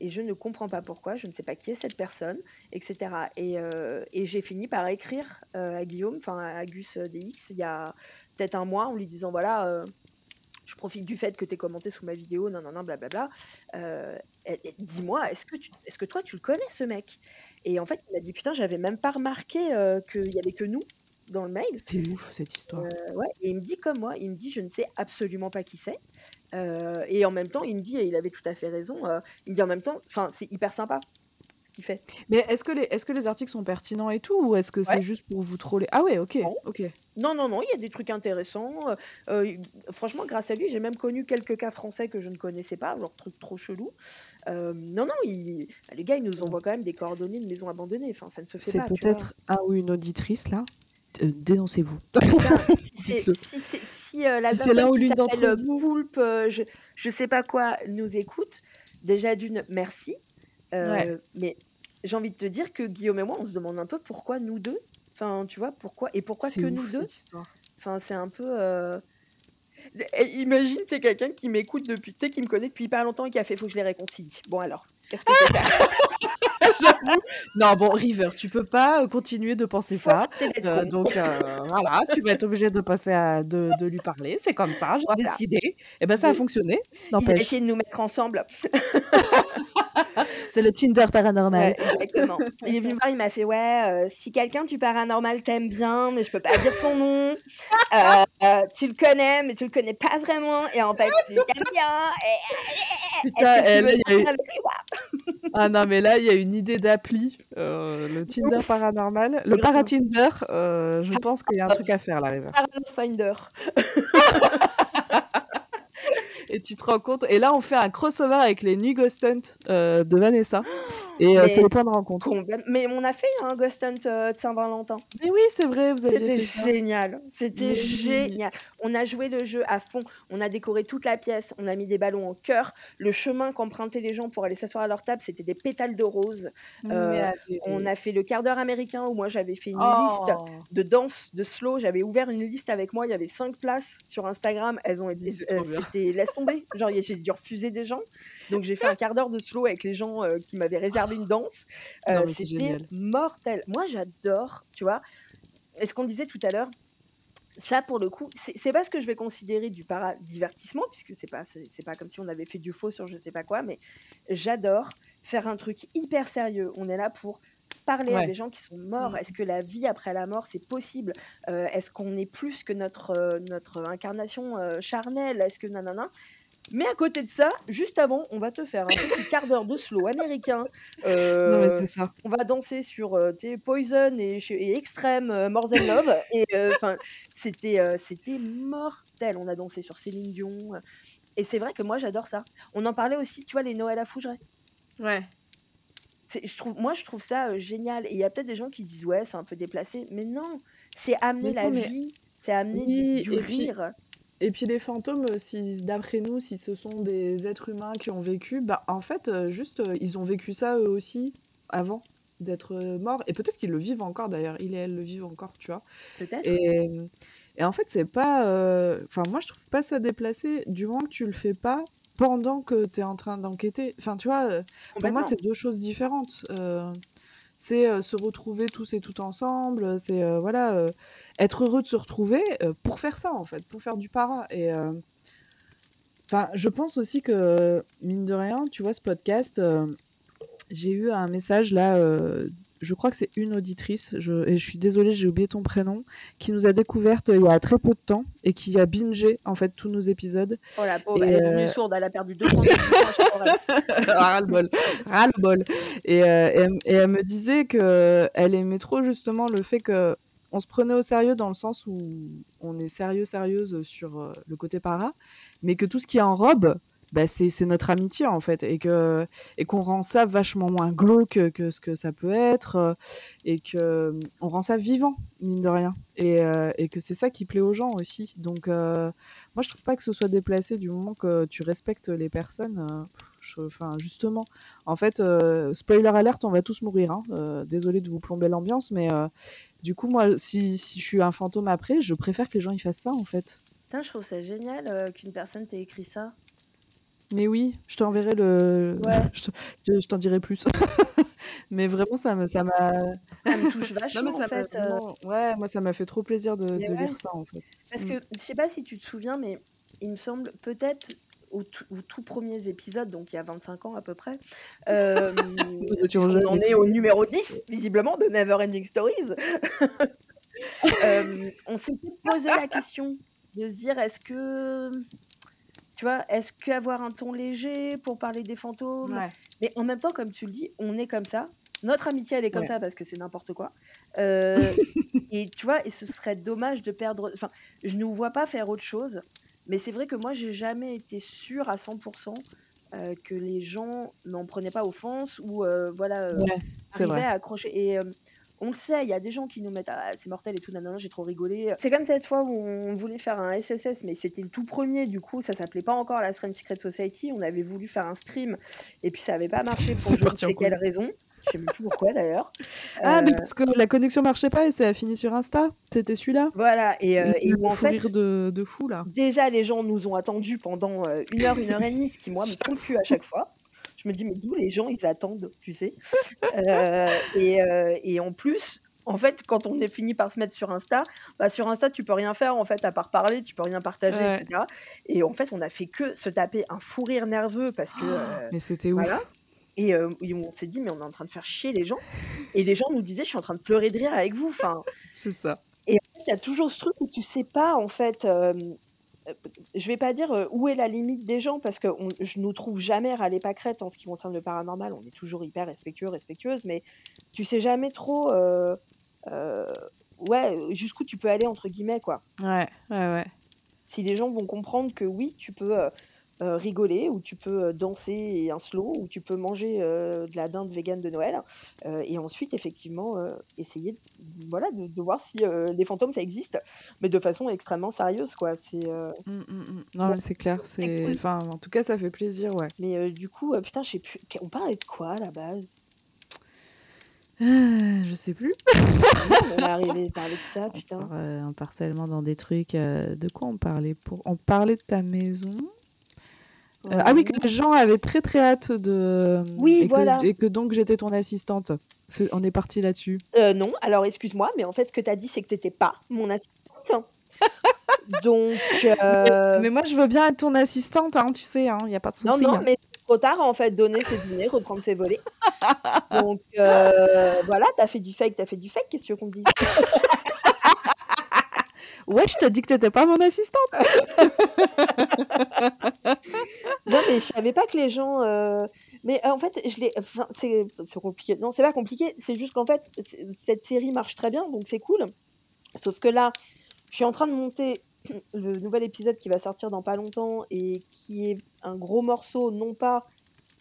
Et je ne comprends pas pourquoi, je ne sais pas qui est cette personne, etc. Et, euh, et j'ai fini par écrire euh, à Guillaume, enfin à Gus euh, DX, il y a peut-être un mois, en lui disant voilà, je profite du fait que tu aies commenté sous ma vidéo, non, non, non, blablabla. Dis-moi, est-ce que, tu- est-ce que toi tu le connais ce mec? Et en fait, il m'a dit putain, j'avais même pas remarqué qu'il y avait que nous dans le mail. C'est ouf cette histoire. Euh, ouais, et il me dit comme moi, il me dit je ne sais absolument pas qui c'est. Euh, et en même temps, il me dit, et il avait tout à fait raison, euh, il me dit en même temps, enfin c'est hyper sympa ce qu'il fait. Mais est-ce que, les, est-ce que les articles sont pertinents et tout Ou est-ce que c'est juste pour vous troller? Ah ouais, ok. Non. ok. Non, non, non, il y a des trucs intéressants. euh, euh, franchement, grâce à lui, j'ai même connu quelques cas français que je ne connaissais pas, genre trucs trop chelous. Euh, non, non, il... les gars, ils nous envoient quand même des coordonnées de maisons abandonnées. Enfin, ça ne se fait C'est pas. vois. peut-être un ou une auditrice là. Euh, dénoncez-vous. Si si, euh, la Si c'est personne l'un ou qui l'une d'entre s'appelle, euh, vous. Poulpe, euh, je, je sais pas quoi, nous écoute, déjà d'une, merci. Euh, Ouais. Mais j'ai envie de te dire que Guillaume et moi, on se demande un peu pourquoi nous deux. Enfin, tu vois, pourquoi et pourquoi que ouf, nous deux. Enfin, c'est un peu. euh, Imagine, c'est quelqu'un qui m'écoute depuis, tu sais, qui me connaît depuis hyper longtemps et qui a fait faut que je les réconcilie. Bon alors, qu'est-ce que. Non, bon, River, tu peux pas euh, continuer de penser ça. Euh, donc euh, voilà, tu vas être obligé de passer à de, de lui parler. C'est comme ça, j'ai Voilà. décidé. Et ben ça a fonctionné. Il a essayé de nous mettre ensemble. c'est le Tinder paranormal. Ouais, exactement. Il est venu me voir, il m'a fait Ouais, euh, si quelqu'un du paranormal t'aime bien, mais je peux pas dire son nom, euh, euh, tu le connais, mais tu le connais pas vraiment, et en fait, tu l'aimes bien. Et, Putain, elle, il y a eu-. Ah non, mais là, il y a une idée d'appli, euh, le Tinder paranormal. Le para-Tinder, euh, je pense qu'il y a un truc à faire là, River. Et tu te rends compte. Et là, on fait un crossover avec les Nuit Ghost Hunt euh, de Vanessa. Et euh, Mais- c'est les points de rencontre. Complète- Mais on a fait un Ghost Hunt euh, de Saint-Valentin. Mais oui, c'est vrai, vous avez C'était génial. C'était Mais- génial. On a joué le jeu à fond. On a décoré toute la pièce. On a mis des ballons en cœur. Le chemin qu'empruntaient les gens pour aller s'asseoir à leur table, c'était des pétales de rose. Euh. On a fait le quart d'heure américain où moi j'avais fait une liste Oh. de danse, de slow. J'avais ouvert une liste avec moi. Il y avait cinq places sur Instagram. Elles ont été. Bien. C'était laisse tomber. Genre j'ai dû refuser des gens. Donc j'ai fait un quart d'heure de slow avec les gens euh, qui m'avaient réservé une danse. Euh, C'était mortel. Moi j'adore, tu vois. Et ce qu'on disait tout à l'heure, ça pour le coup, c'est pas ce que je vais considérer du paradivertissement, puisque c'est pas, c'est pas comme si on avait fait du faux sur je sais pas quoi, mais j'adore faire un truc hyper sérieux. On est là pour parler à des gens qui sont morts. Mhm. Est-ce que la vie après la mort c'est possible? Euh, Est-ce qu'on est plus que notre, euh, notre incarnation euh, charnelle? Est-ce que nanana? Mais à côté de ça, juste avant, on va te faire un petit quart d'heure de slow américain. Euh, Non, mais c'est ça. on va danser sur euh, Poison et, Extreme, euh, More Than Love. Et euh, enfin, c'était euh, c'était mortel. On a dansé sur Céline Dion. euh, Et c'est vrai que moi, j'adore ça. On en parlait aussi, tu vois, les Noëls à Fougeray. Ouais. C'est- Je trouve, moi, je trouve ça euh, génial. Et il y a peut-être des gens qui disent, ouais, c'est un peu déplacé. Mais non, c'est amener Mais la mais- vie, c'est amener Oui, du, du et puis- rire. Et puis les fantômes, euh, si d'après nous, si ce sont des êtres humains qui ont vécu, bah en fait, euh, juste, euh, ils ont vécu ça eux aussi avant d'être morts. Et peut-être qu'ils le vivent encore d'ailleurs. Il et elle le vivent encore, tu vois. Peut-être. Et, et en fait, c'est pas. euh, Enfin, moi, je trouve pas ça déplacé du moment que tu le fais pas pendant que tu es en train d'enquêter. Enfin, tu vois, pour moi, c'est deux choses différentes. Euh, c'est euh, se retrouver tous et toutes ensemble. C'est voilà, être heureux de se retrouver euh, pour faire ça, en fait, pour faire du para. Et. euh, Enfin, je pense aussi que, mine de rien, tu vois, ce podcast, euh, j'ai eu un message là, je crois que c'est une auditrice, je, et je suis désolée, j'ai oublié ton prénom, qui nous a découverte il y a très peu de temps et qui a bingé en fait tous nos épisodes. Oh la pauvre, elle est devenue euh, sourde, elle a perdu deux ras-le-bol, ras-le-bol. Et, euh, et, et elle me disait que elle aimait trop justement le fait que on se prenait au sérieux dans le sens où on est sérieux, sérieuse sur euh, le côté para, mais que tout ce qui enrobe, bah, c'est c'est notre amitié en fait, et qu'on rend ça vachement moins glauque que ce que ça peut être, euh, et que euh, on rend ça vivant mine de rien, et, euh, et que c'est ça qui plaît aux gens aussi. Donc moi, je trouve pas que ce soit déplacé du moment que tu respectes les personnes. Enfin, justement, en fait, spoiler alerte, on va tous mourir. Hein. désolé de vous plomber l'ambiance, mais du coup, moi, si, si je suis un fantôme après, je préfère que les gens y fassent ça, en fait. Putain, je trouve ça génial qu'une personne t'ait écrit ça. Mais oui, je t'enverrai le. Ouais. Je t'en dirai plus. Mais vraiment, ça me, ça m'a. Ça me touche vachement, en fait. Euh. Ouais, moi, ça m'a fait trop plaisir de, de lire ça, en fait. Parce que, mm. je sais pas si tu te souviens, mais il me semble peut-être aux, tout premiers épisodes, donc il y a 25 ans à peu près, euh, on en est au numéro 10, visiblement, de Neverending Stories. euh, on s'est posé la question de se dire est-ce que tu vois, est-ce qu'avoir un ton léger pour parler des fantômes Mais en même temps, comme tu le dis, on est comme ça. Notre amitié, elle est comme ça parce que c'est n'importe quoi. Euh, et tu vois, et ce serait dommage de perdre. Enfin, je ne vois pas faire autre chose. Mais c'est vrai que moi, j'ai jamais été sûre à 100% euh, que les gens n'en prenaient pas offense ou euh, voilà, arrivaient à accrocher. Et on le sait, il y a des gens qui nous mettent ah, c'est mortel et tout, non, j'ai trop rigolé. C'est comme cette fois où on voulait faire un SSS, mais c'était le tout premier, du coup, ça s'appelait pas encore la Strange Secret Society. On avait voulu faire un stream et puis ça avait pas marché pour je ne sais quelle raison. Je sais même plus pourquoi d'ailleurs. Ah, mais euh, parce que la connexion marchait pas et ça a fini sur Insta. C'était celui-là. Voilà. Et, euh, et en fait, rire de, de, fou là. Déjà, les gens nous ont attendus pendant euh, une heure, une heure et demie, ce qui moi me plus à chaque fois. Je me dis, mais d'où les gens, ils attendent, tu sais? Euh, et, et, en plus, en fait, quand on est fini par se mettre sur Insta, bah sur Insta, tu peux rien faire, en fait, à part parler, tu peux rien partager, etc. Et en fait, on a fait que se taper un fou rire nerveux parce que. Euh, mais c'était voilà. Et, on s'est dit, mais on est en train de faire chier les gens. Et les gens nous disaient, je suis en train de pleurer de rire avec vous. Enfin, c'est ça. Et en fait, il y a toujours ce truc où tu sais pas, en fait, je vais pas dire où est la limite des gens parce que on, je nous trouve jamais râler pas crête en ce qui concerne le paranormal. On est toujours hyper respectueux, respectueuse, mais tu sais jamais trop, ouais, jusqu'où tu peux aller entre guillemets quoi. Ouais, ouais, ouais. Si les gens vont comprendre que oui, tu peux euh, rigoler, ou tu peux euh, danser et un slow, ou tu peux manger euh, de la dinde vegan de Noël, et ensuite effectivement essayer de, voilà, de, voir si les fantômes ça existe, mais de façon extrêmement sérieuse quoi. C'est mmh, mmh, mmh. non c'est clair, c'est enfin en tout cas ça fait plaisir ouais. Mais du coup putain je sais plus, on parlait de quoi à la base? Je sais plus. on est arrivé à parler de ça, putain. On, part tellement dans des trucs. de quoi on parlait pour On parlait de ta maison. Euh, ah oui, que les gens avaient très très hâte de. Oui, et voilà. Que, et que donc j'étais ton assistante. on est parti là-dessus. Euh, non, alors excuse-moi, mais en fait, ce que tu as dit, c'est que tu n'étais pas mon assistante. donc. Euh, mais, moi, je veux bien être ton assistante, hein, tu sais, il hein, n'y a pas de souci. Non, non, hein. mais c'est trop tard, en fait, donner ses dîners, reprendre ses volets. donc, voilà, tu as fait du fake, tu as fait du fake, qu'est-ce que tu veux qu'on dise? Ouais, je t'ai dit que t'étais pas mon assistante. non, mais je savais pas que les gens. Euh, mais euh, en fait, je l'ai. Enfin, c'est compliqué. Non, c'est pas compliqué. C'est juste qu'en fait, cette série marche très bien, donc c'est cool. Sauf que là, je suis en train de monter le nouvel épisode qui va sortir dans pas longtemps et qui est un gros morceau, non pas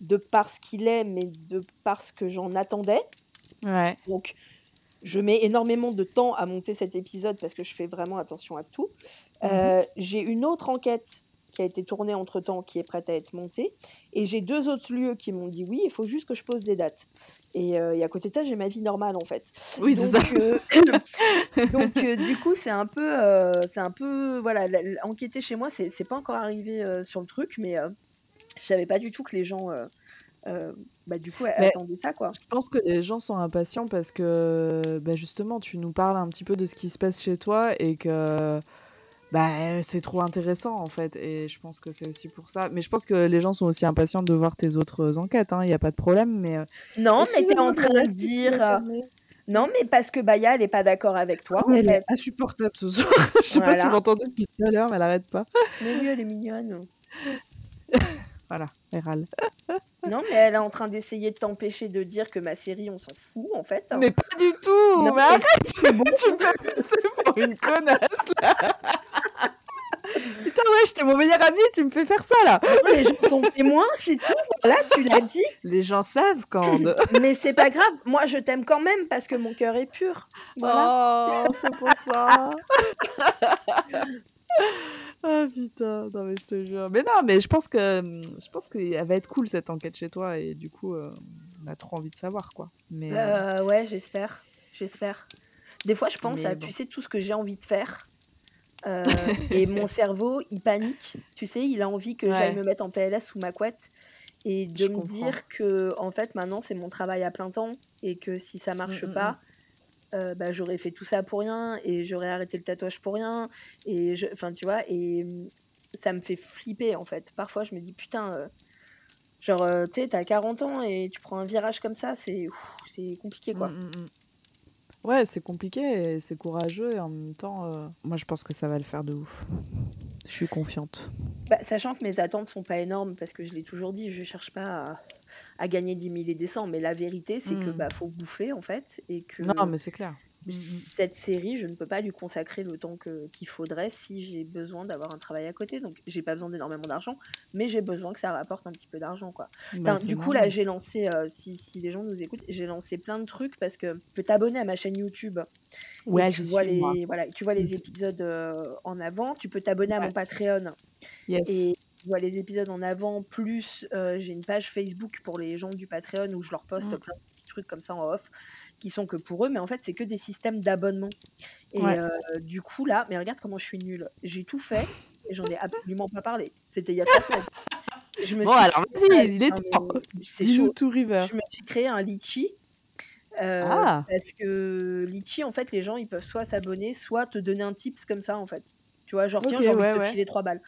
de parce qu'il est, mais de parce que j'en attendais. Ouais. Donc, je mets énormément de temps à monter cet épisode parce que je fais vraiment attention à tout. Mhm. Euh, j'ai une autre enquête qui a été tournée entre temps qui est prête à être montée. Et j'ai deux autres lieux qui m'ont dit oui, il faut juste que je pose des dates. Et, euh, à côté de ça, j'ai ma vie normale en fait. Oui, c'est ça. Euh, donc, du coup, c'est un peu, c'est un peu, voilà, enquêter chez moi, c'est pas encore arrivé sur le truc, mais je savais pas du tout que les gens bah, du coup, elle attendait ça, quoi. Je pense que les gens sont impatients parce que, bah, justement, tu nous parles un petit peu de ce qui se passe chez toi et que bah, c'est trop intéressant, en fait. Et je pense que c'est aussi pour ça. Mais je pense que les gens sont aussi impatients de voir tes autres enquêtes. Hein. Il n'y a pas de problème. Mais euh, Non, mais t'es en train de dire. Euh, non, mais parce que Baya, elle n'est pas d'accord avec toi. elle est insupportable ce soir. je sais pas si vous m'entendez depuis tout à l'heure, mais elle arrête pas. Mais oui, elle est mignonne. Voilà, elle râle. Non, mais elle est en train d'essayer de t'empêcher de dire que ma série, on s'en fout, en fait. Mais pas du tout non, mais arrête bon. Tu me fais passer pour une connasse, là Putain, ouais, j'étais mon meilleur ami, tu me fais faire ça, là Les gens sont témoins, c'est tout, voilà, tu l'as dit. Les gens savent, Cande. mais c'est pas grave, moi, je t'aime quand même, parce que mon cœur est pur. Voilà. Oh, c'est pour ça Oh putain. je te jure. Mais non, mais je pense que je pense qu'elle va être cool cette enquête chez toi et du coup, euh, on a trop envie de savoir quoi. Mais euh, euh, ouais, j'espère, j'espère. Des fois, je pense à, bon. tu sais, tout ce que j'ai envie de faire. et mon cerveau, il panique. Tu sais, il a envie que j'aille me mettre en PLS sous ma couette et de Je me comprends. dire que, en fait, maintenant, c'est mon travail à plein temps et que si ça marche Mm, mm, pas, euh, bah, j'aurais fait tout ça pour rien et j'aurais arrêté le tatouage pour rien. Et je, enfin, tu vois, et hum, ça me fait flipper, en fait. Parfois, je me dis, putain, euh, genre, euh, tu sais, t'as 40 ans et tu prends un virage comme ça, c'est c'est compliqué, quoi. Mm, mm, mm. Ouais, c'est compliqué, et c'est courageux et en même temps, moi je pense que ça va le faire de ouf. Je suis confiante. Bah, sachant que mes attentes sont pas énormes, parce que je l'ai toujours dit, je cherche pas à, à gagner 10 000 et des cents, mais la vérité, c'est que Mm. bah, faut bouffer, en fait, et que Non, mais c'est clair. Mm, mm. cette série, je ne peux pas lui consacrer le temps qu'il faudrait si j'ai besoin d'avoir un travail à côté. Donc, j'ai pas besoin d'énormément d'argent, mais j'ai besoin que ça rapporte un petit peu d'argent, quoi. Bah, du coup, là, j'ai lancé, euh, si, si les gens nous écoutent, j'ai lancé plein de trucs parce que tu peux t'abonner à ma chaîne YouTube. Ouais, tu vois suis, les, voilà, tu vois les épisodes euh, en avant. Tu peux t'abonner à mon Patreon Yes. et tu vois les épisodes en avant. Plus, euh, j'ai une page Facebook pour les gens du Patreon où je leur poste Mm. plein de petits trucs comme ça en off qui sont que pour eux, mais en fait, c'est que des systèmes d'abonnement. Et Ouais. euh, du coup, là, mais regarde comment je suis nulle. J'ai tout fait et j'en ai absolument pas parlé. C'était il y a trois semaines. Je me Bon, suis alors vas-y, il est temps. C'est chaud. tout, River. Je me suis créé un litchi. euh, Ah. Parce que litchi, en fait, les gens, ils peuvent soit s'abonner, soit te donner un tips comme ça, en fait. Tu vois, genre, tiens, Ok, j'ai envie ouais, de te ouais. filer 3 balles.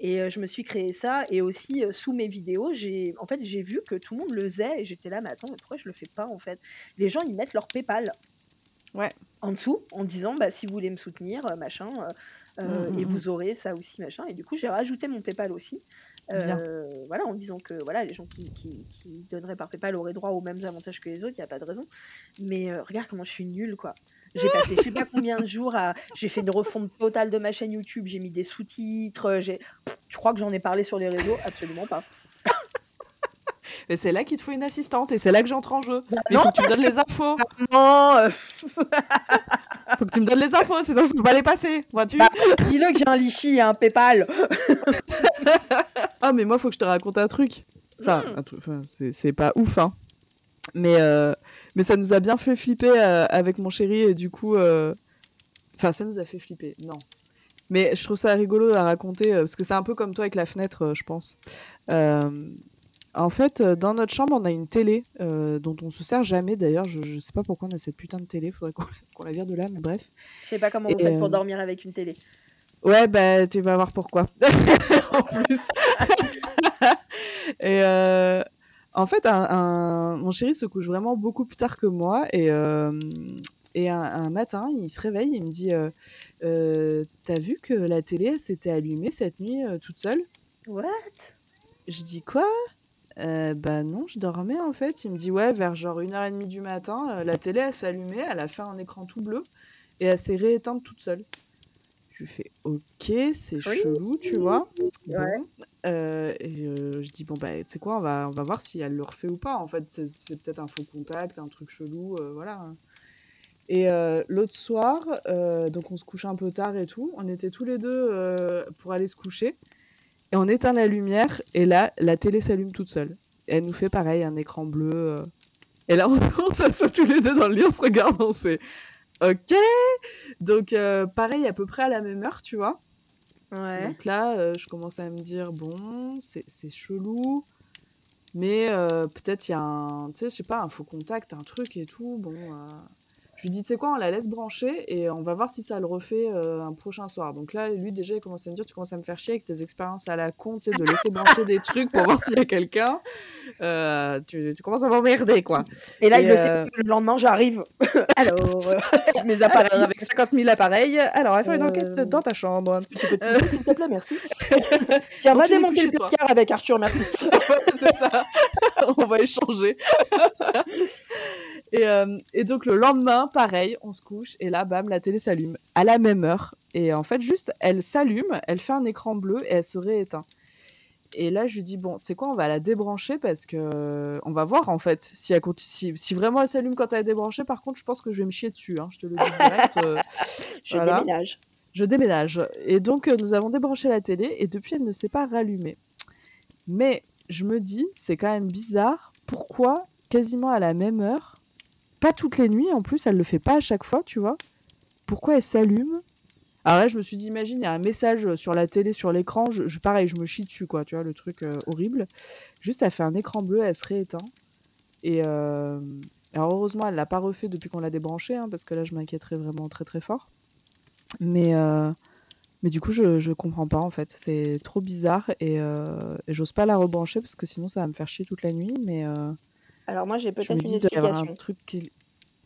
Et euh, je me suis créé ça. Et aussi, euh, sous mes vidéos, j'ai en fait, j'ai vu que tout le monde le faisait. Et j'étais là, mais attends, mais pourquoi je le fais pas, en fait? Les gens, ils mettent leur PayPal Ouais. en dessous en disant, bah, si vous voulez me soutenir, euh, machin, euh, et mm. vous aurez ça aussi, machin. Et du coup, j'ai rajouté mon PayPal aussi. Euh, voilà, en disant que voilà, les gens qui, qui, qui donneraient par PayPal auraient droit aux mêmes avantages que les autres, il n'y a pas de raison. Mais euh, regarde comment je suis nulle, quoi. J'ai passé je sais pas combien de jours à. J'ai fait une refonte totale de ma chaîne YouTube, j'ai mis des sous-titres, j'ai. Je crois que j'en ai parlé sur les réseaux, absolument pas. Mais c'est là qu'il te faut une assistante et c'est là que j'entre en jeu. Bah non, faut que tu me donnes les infos. Non, euh, Faut que tu me donnes les infos, sinon je peux pas les passer. Vois-tu? Bah, dis-le que j'ai un lichi et un PayPal. Ah, mais moi, faut que je te raconte un truc. Enfin, un truc- enfin, c'est c'est pas ouf, hein. Mais, euh, mais ça nous a bien fait flipper euh, avec mon chéri et du coup. euh, Enfin, ça nous a fait flipper, non. Mais je trouve ça rigolo à raconter euh, parce que c'est un peu comme toi avec la fenêtre, je pense. Euh, en fait, dans notre chambre, on a une télé euh, dont on se sert jamais. D'ailleurs, je, je sais pas pourquoi on a cette putain de télé. Faudrait qu'on la vire de là, mais bref. Je sais pas comment vous Et, faites pour euh, dormir avec une télé. Ouais, bah, tu vas voir pourquoi. en plus. et euh, en fait, un, un- mon chéri se couche vraiment beaucoup plus tard que moi. Et, euh, et un, un matin, il se réveille et il me dit euh, Euh, T'as vu que la télé elle s'était allumée cette nuit toute seule? What? Je dis Quoi? Euh, Bah non, je dormais en fait. Il me dit Ouais, vers genre 1h30 du matin, la télé elle s'est allumée, elle a fait un écran tout bleu et elle s'est rééteinte toute seule. Je lui fais ok, c'est Oui. chelou, tu vois. Ouais. Bon. Euh, et euh, je dis bon bah tu sais quoi, on va on va voir si elle le refait ou pas. En fait, c'est c'est peut-être un faux contact, un truc chelou, euh, voilà. Et l'autre soir, donc on se couche un peu tard et tout. On était tous les deux pour aller se coucher et on éteint la lumière et là la télé s'allume toute seule. Et elle nous fait pareil, un écran bleu. Et là on, on s'assoit tous les deux dans le lit, on se regarde, on se fait ok. Donc euh, pareil à peu près à la même heure, tu vois. Ouais. Donc là, euh, je commence à me dire, bon, c'est c'est chelou, mais euh, peut-être il y a un, tu sais, je sais pas, un faux contact, un truc et tout. Bon, je lui dis, tu sais quoi, on la laisse brancher et on va voir si ça le refait euh, un prochain soir. Donc là, lui, déjà, il commence à me dire, tu commences à me faire chier avec tes expériences à la con, tu sais, de laisser brancher des trucs pour voir s'il y a quelqu'un. Euh, tu, tu commences à m'emmerder, quoi. Et là, il le sait euh, le lendemain, j'arrive. Alors, avec mes appareils. Alors, avec 50 000 appareils, alors on va faire une enquête dans ta chambre. S'il te plaît, merci. Tiens, Donc, va démonter le placard avec Arthur, merci. c'est ça. on va échanger. et, et donc le lendemain, pareil, on se couche et là, bam, la télé s'allume à la même heure. Et en fait, juste, elle s'allume, elle fait un écran bleu et elle se rééteint. Et là, je lui dis, bon, tu sais quoi, on va la débrancher parce que euh, on va voir en fait si, elle si, si vraiment elle s'allume quand elle est débranchée. Par contre, je pense que je vais me chier dessus. hein, je te le dis direct. euh, Je Voilà. déménage. je déménage. Et donc, euh, nous avons débranché la télé et depuis, elle ne s'est pas rallumée. Mais je me dis, c'est quand même bizarre. Pourquoi, quasiment à la même heure, pas toutes les nuits en plus, elle le fait pas à chaque fois, tu vois Pourquoi elle s'allume? Alors là, je me suis dit, imagine, il y a un message sur la télé, sur l'écran, je, pareil, je me chie dessus, quoi, tu vois, le truc euh, horrible. Juste, elle fait un écran bleu, elle se rééteint. Et euh, alors, heureusement, elle l'a pas refait depuis qu'on l'a débranché, hein, parce que là, je m'inquiéterais vraiment très très fort. Mais, euh, mais du coup, je, je comprends pas, en fait. C'est trop bizarre et, j'ose pas la rebrancher, parce que sinon, ça va me faire chier toute la nuit. Mais alors, moi, j'ai peut-être une explication. un truc qui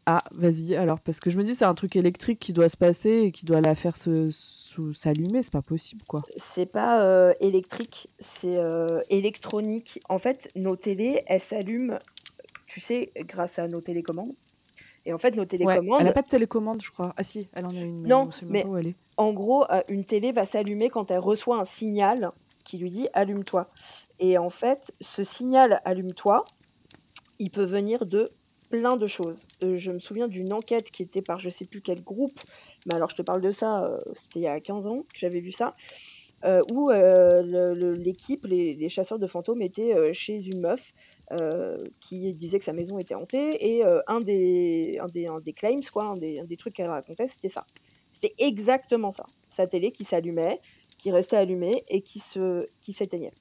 ah, vas-y, alors, parce que je me dis, c'est un truc électrique qui doit se passer et qui doit la faire s'allumer, c'est pas possible, quoi. C'est pas euh, électrique, c'est euh, électronique. En fait, nos télés, elles s'allument, tu sais, grâce à nos télécommandes. Et en fait, nos télécommandes. elle a pas de télécommande, je crois. Ah si, elle en a une. Non, mais en gros, euh, une télé va s'allumer quand elle reçoit un signal qui lui dit allume-toi. Et en fait, ce signal allume-toi, il peut venir de plein de choses. Euh, je me souviens d'une enquête qui était par je sais plus quel groupe, mais alors je te parle de ça, euh, c'était il y a 15 ans que j'avais vu ça, euh, où l'équipe, les, chasseurs de fantômes étaient chez une meuf qui disait que sa maison était hantée, et un, des, un, des, des claims, quoi, un des, des trucs qu'elle racontait, c'était ça. C'était exactement ça. Sa télé qui s'allumait, qui restait allumée et qui se qui s'éteignait.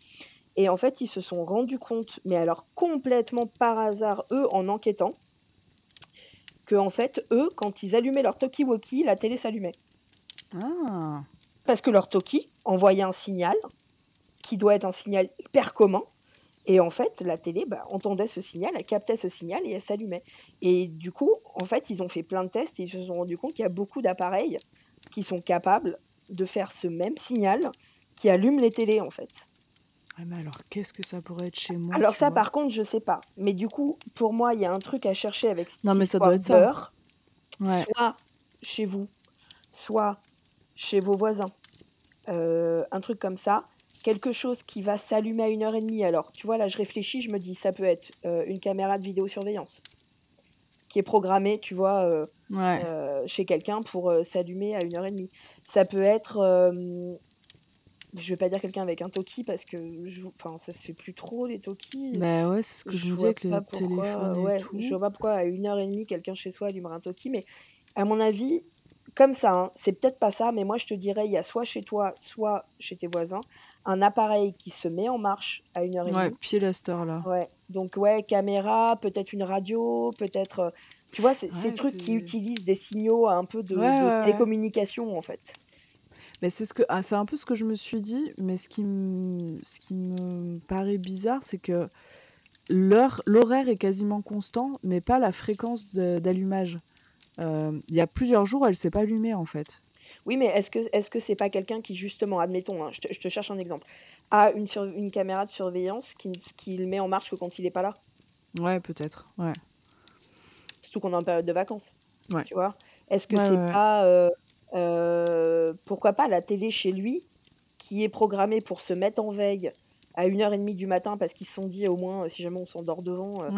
Et en fait, ils se sont rendus compte, mais alors complètement par hasard, eux, en enquêtant, que en fait, eux, quand ils allumaient leur Toki-Woki, la télé s'allumait. Ah. Parce que leur Toki envoyait un signal, qui doit être un signal hyper commun, et en fait, la télé bah, entendait ce signal, elle captait ce signal et elle s'allumait. Et du coup, en fait, ils ont fait plein de tests et ils se sont rendus compte qu'il y a beaucoup d'appareils qui sont capables de faire ce même signal qui allument les télés, en fait mais alors, qu'est-ce que ça pourrait être chez moi Alors ça, par contre, je sais pas. Mais du coup, pour moi, il y a un truc à chercher avec Non, mais ça doit être ça. Soit chez vous, soit chez vos voisins. Euh, un truc comme ça. Quelque chose qui va s'allumer à une heure et demie. Alors, tu vois, là, je réfléchis, je me dis, ça peut être euh, une caméra de vidéosurveillance qui est programmée, tu vois, euh, chez quelqu'un pour s'allumer à une heure et demie. Ça peut être je vais pas dire quelqu'un avec un Toki parce que je, enfin ça se fait plus trop les Toki. Bah ouais, c'est ce que je, disais avec le téléphone et tout. Je vois pas pourquoi à une heure et demie quelqu'un chez soi allumerait un Toki, mais à mon avis, comme ça, hein, c'est peut-être pas ça, mais moi je te dirais, il y a soit chez toi, soit chez tes voisins, un appareil qui se met en marche à une heure et demie. Ouais, pied la star là. Ouais, donc ouais, caméra, peut-être une radio, peut-être, euh, tu vois, c'est ces trucs qui utilisent des signaux un peu de, de télécommunication en fait. Mais c'est ce que ah, c'est un peu ce que je me suis dit, mais ce qui me, ce qui me paraît bizarre, c'est que l'heure, l'horaire est quasiment constant, mais pas la fréquence d'allumage. Euh, il y a plusieurs jours, elle s'est pas allumée en fait. Oui, mais est-ce que est-ce que c'est pas quelqu'un qui justement, admettons, hein, je, te, cherche un exemple, a une, une caméra de surveillance qui, qui le met en marche que quand il est pas là? Ouais, peut-être. Ouais. Surtout qu'on est en période de vacances. Ouais. Tu vois Est-ce que c'est pas euh, euh, pourquoi pas la télé chez lui, qui est programmée pour se mettre en veille à 1h30 du matin parce qu'ils se sont dit au moins si jamais on s'endort devant, euh,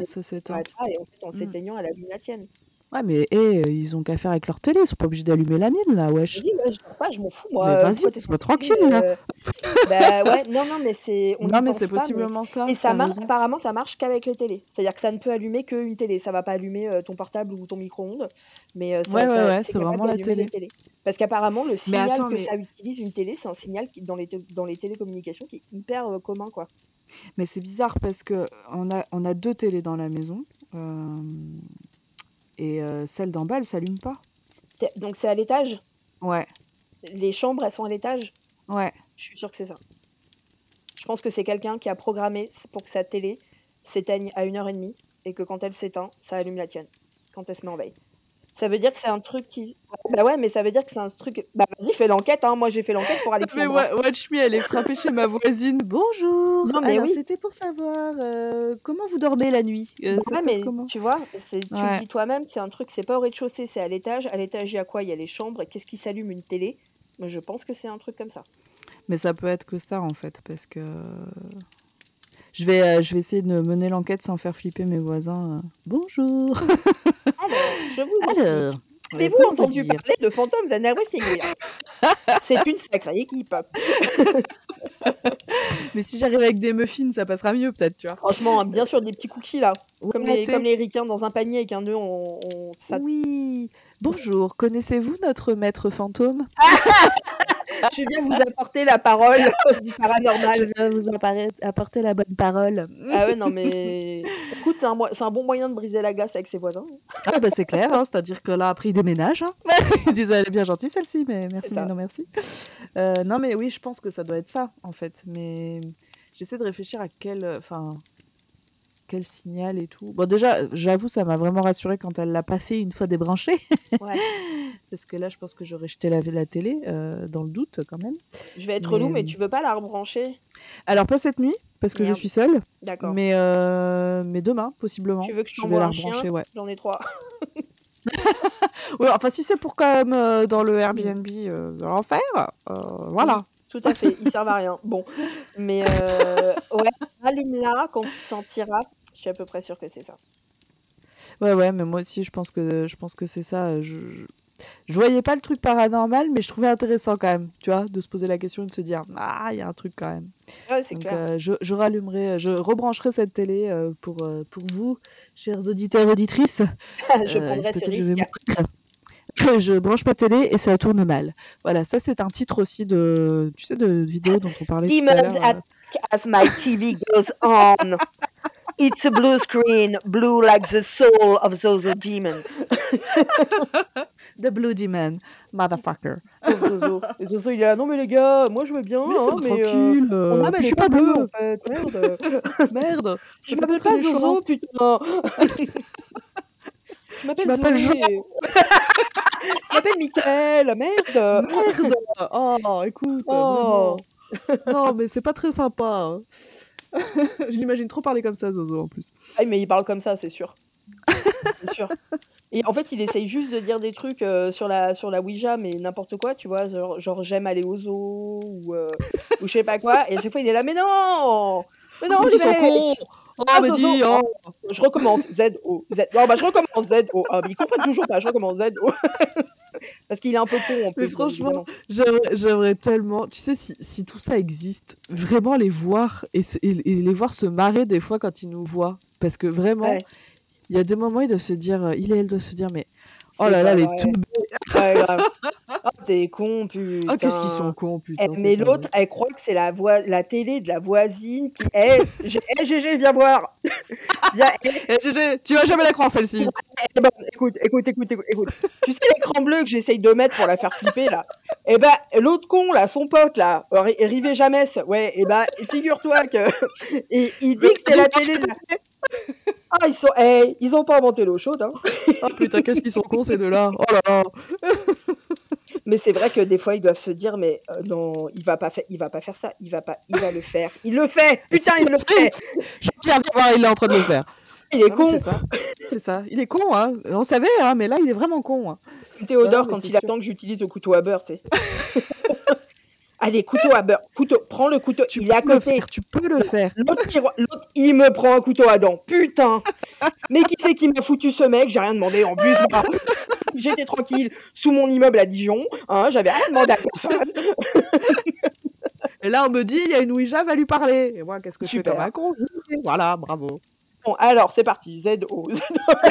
on ça s'éteint. Et en fait, en mmh. s'éteignant, elle allume la tienne. Ouais, mais eh, ils ont qu'à faire avec leur télé, ils sont pas obligés d'allumer la mienne là, wesh. Vas-y, ouais, je pas, je m'en fous moi. Mais vas-y, pas tranquille là. Euh, bah ouais, non, non, mais c'est. Non, mais c'est possiblement ça. Et ça marche, apparemment, ça marche qu'avec les télés. C'est-à-dire que ça ne peut allumer qu'une télé. Ça va pas allumer euh, ton portable ou ton micro-ondes. Mais euh, ça, ouais, ouais, ouais, c'est vraiment la télé. Parce qu'apparemment, le signal que ça utilise une télé, c'est un signal qui, dans, les dans les télécommunications qui est hyper commun, quoi. Mais c'est bizarre parce que on a, on a deux télés dans la maison. Et euh, celle d'en bas, elle s'allume pas. Donc c'est à l'étage? Ouais. Les chambres, elles sont à l'étage? Ouais. Je suis sûre que c'est ça. Je pense que c'est quelqu'un qui a programmé pour que sa télé s'éteigne à 1h30 et que quand elle s'éteint, ça allume la tienne quand elle se met en veille. Ça veut dire que c'est un truc qui. Bah ouais, mais ça veut dire que c'est un truc. Bah vas-y, fais l'enquête. Hein. Moi, j'ai fait l'enquête pour Alexandre. mais Watch Me, elle est frappée chez ma voisine. Bonjour. Non, mais oui. C'était pour savoir euh, comment vous dormez la nuit? Euh, ça mais comment? tu vois, tu le dis toi-même, c'est un truc, c'est pas au rez-de-chaussée, c'est à l'étage. À l'étage, il y a quoi? Il y a les chambres. Qu'est-ce qui s'allume? Une télé. Je pense que c'est un truc comme ça. Mais ça peut être que ça en fait, parce que je vais, euh, je vais essayer de mener l'enquête sans faire flipper mes voisins. Bonjour. Alors, je vous Alors, Avez-vous entendu parler de fantômes d'un C'est une sacrée équipe. Mais si j'arrive avec des muffins, ça passera mieux peut-être, tu vois. Franchement, bien sûr, des petits cookies là. Comme les, comme les ricains dans un panier avec un nœud, on, on- ça- Oui. Bonjour, connaissez-vous notre maître fantôme? Je viens vous apporter la parole du Je paranormal. viens vous apporter la bonne parole. Ah ouais, non mais. Écoute, c'est un, mo- un bon moyen de briser la glace avec ses voisins. Ah bah c'est clair, hein, c'est-à-dire que là après ils déménagent. Hein. Ils disent elle est bien gentille celle-ci, mais merci mais non merci. Euh, non mais oui, je pense que ça doit être ça en fait. Mais j'essaie de réfléchir à quel, enfin quel signal et tout. Bon déjà, j'avoue ça m'a vraiment rassuré quand elle l'a pas fait une fois débranché, Ouais. parce que là je pense que j'aurais jeté la, la télé euh, dans le doute quand même. Je vais être Mais- relou, mais tu veux pas la rebrancher? Alors pas cette nuit parce que Merde. je suis seule, D'accord. mais euh, mais demain possiblement. Tu veux que je je vais la rebrancher, ouais. J'en ai trois. Ouais, enfin si c'est pour quand même euh, dans le Airbnb euh, de l'enfer, euh, voilà. Tout à fait, ils servent à rien. Bon, mais euh, ouais, allume-la quand tu sentiras. Je suis à peu près sûre que c'est ça. Ouais, ouais, mais moi aussi, je pense que, je pense que c'est ça. Je, je, je voyais pas le truc paranormal, mais je trouvais intéressant quand même, tu vois, de se poser la question et de se dire, ah, il y a un truc quand même. Ouais, c'est clair. euh, je, je rallumerai, je rebrancherai cette télé euh, pour, euh, pour vous, chers auditeurs, auditrices. je Euh, prendrai ce je risque. Que je branche ma télé et ça tourne mal. Voilà, ça c'est un titre aussi de, tu sais, de vidéo dont on parlait tout à Demons l'heure. euh. as my TV goes on. It's a blue screen, blue like the soul of Zozo Demon. The Blue Demon, motherfucker. Zozo. Et Zozo, il est là, non mais les gars, moi je veux bien, Mais hein, mais euh, tranquille. euh, elle je suis pas bleu. en fait, merde. Merde. Je m'appelle pas Zozo, putain. Je m'appelle Zoé. Je m'appelle Michael, merde. Merde. Oh, écoute. Oh. Non, mais c'est pas très sympa. hein. je l'imagine trop parler comme ça, Zozo, en plus. Ah, mais il parle comme ça, c'est sûr. c'est sûr. Et en fait, il essaye juste de dire des trucs euh, sur, la, sur la Ouija, mais n'importe quoi, tu vois, genre, genre, j'aime aller au zoo, ou, euh, ou je sais pas quoi, et à chaque fois il est là, mais non Mais non, je ils sont vais cons. Oh, Ah, mais dis, oh. Je recommence, Z-O, Z. Non, bah je recommence, Z-O. Ah, mais ils comprennent toujours pas, je recommence, Z-O. Parce qu'il est un peu con, en plus. bien franchement. J'aimerais tellement, tu sais, si, si tout ça existe, vraiment les voir et, se- et- et les voir se marrer des fois quand ils nous voient. Parce que vraiment, Ouais. il y a des moments, ils doivent se dire, euh, il et elle doivent se dire, mais oh là là, les tout. Ouais, grave. Oh, t'es con, putain. Oh, qu'est-ce qu'ils sont cons, putain. Eh, c'est mais pas l'autre, vrai. elle croit que c'est la, voi- la télé de la voisine qui. Eh, G- eh, GG, viens voir Viens, eh, Eh, GG, tu vas jamais la croire, celle-ci. eh, bon, écoute, écoute, écoute, écoute, écoute. Tu sais l'écran bleu que j'essaye de mettre pour la faire flipper, là Eh ben, l'autre con, là, son pote, là, Ri- Rivé Jamès, ouais, eh ben, figure-toi que. Il dit que c'est la télé de la. Ah, ils sont. Eh, ils ont pas inventé l'eau chaude, hein. Oh putain, qu'est-ce qu'ils sont cons, ces deux-là. Oh là là. Mais c'est vrai que des fois ils doivent se dire mais euh, non il va pas faire il va pas faire ça il va pas il va le faire il le fait putain il le fait Jean-Pierre Vivoir, il est en train de le faire. il est Non, con C'est ça. C'est ça. Il est con, hein. On savait, hein, mais là, il est vraiment con. hein. Théodore Non, quand il sûr. attend que j'utilise le couteau à beurre tu sais allez couteau à beurre couteau prends le couteau. Tu il est à côté. faire, tu peux le faire. l'autre il me prend un couteau à dents. Putain. Mais qui c'est qui m'a foutu ce mec? J'ai rien demandé. En plus moi. j'étais tranquille sous mon immeuble à Dijon hein. J'avais rien demandé à personne. Et là, on me dit, il y a une Ouija, va lui parler. Et moi, qu'est-ce que je fais Super. comme un con Voilà, bravo. bon alors c'est parti. Z-O Ah,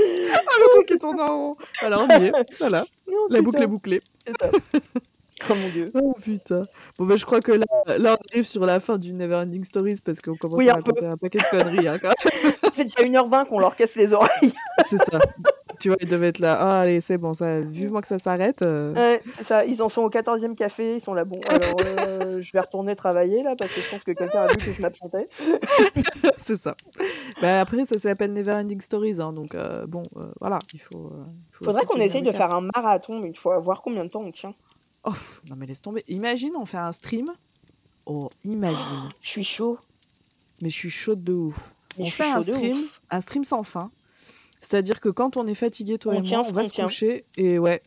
le truc qui tourne en rond. Alors, on y est. Voilà, Oh, la boucle est bouclée. c'est ça. oh mon dieu Oh putain. Bon, ben, je crois que là, là, on arrive sur la fin du Neverending Stories parce qu'on commence Oui, à peu. raconter un paquet de conneries. hein, quand même. Ça fait déjà 1h20 qu'on leur casse les oreilles. C'est ça. Tu vois, ils devaient être là. Ah, allez, c'est bon, ça, vivement que ça s'arrête. euh, Ouais, c'est ça. Ils en sont au 14e café. Ils sont là, bon, alors euh, je vais retourner travailler là parce que je pense que quelqu'un a vu que je m'absentais. c'est ça. Bah, après, ça s'appelle Neverending Stories. hein, donc, euh, bon, euh, voilà, il faut. euh, il faut Faudrait aussi qu'on tenir essaye le de cap. faire un marathon une fois, voir combien de temps on tient. Oh, pff, non, mais laisse tomber. Imagine, on fait un stream. Oh, imagine. Je suis chaud. Mais je suis chaude de ouf. Mais on je suis fait un chaud de stream, ouf. un stream sans fin. C'est-à-dire que quand on est fatigué, toi On et tient moi, on va se tient. coucher et ouais.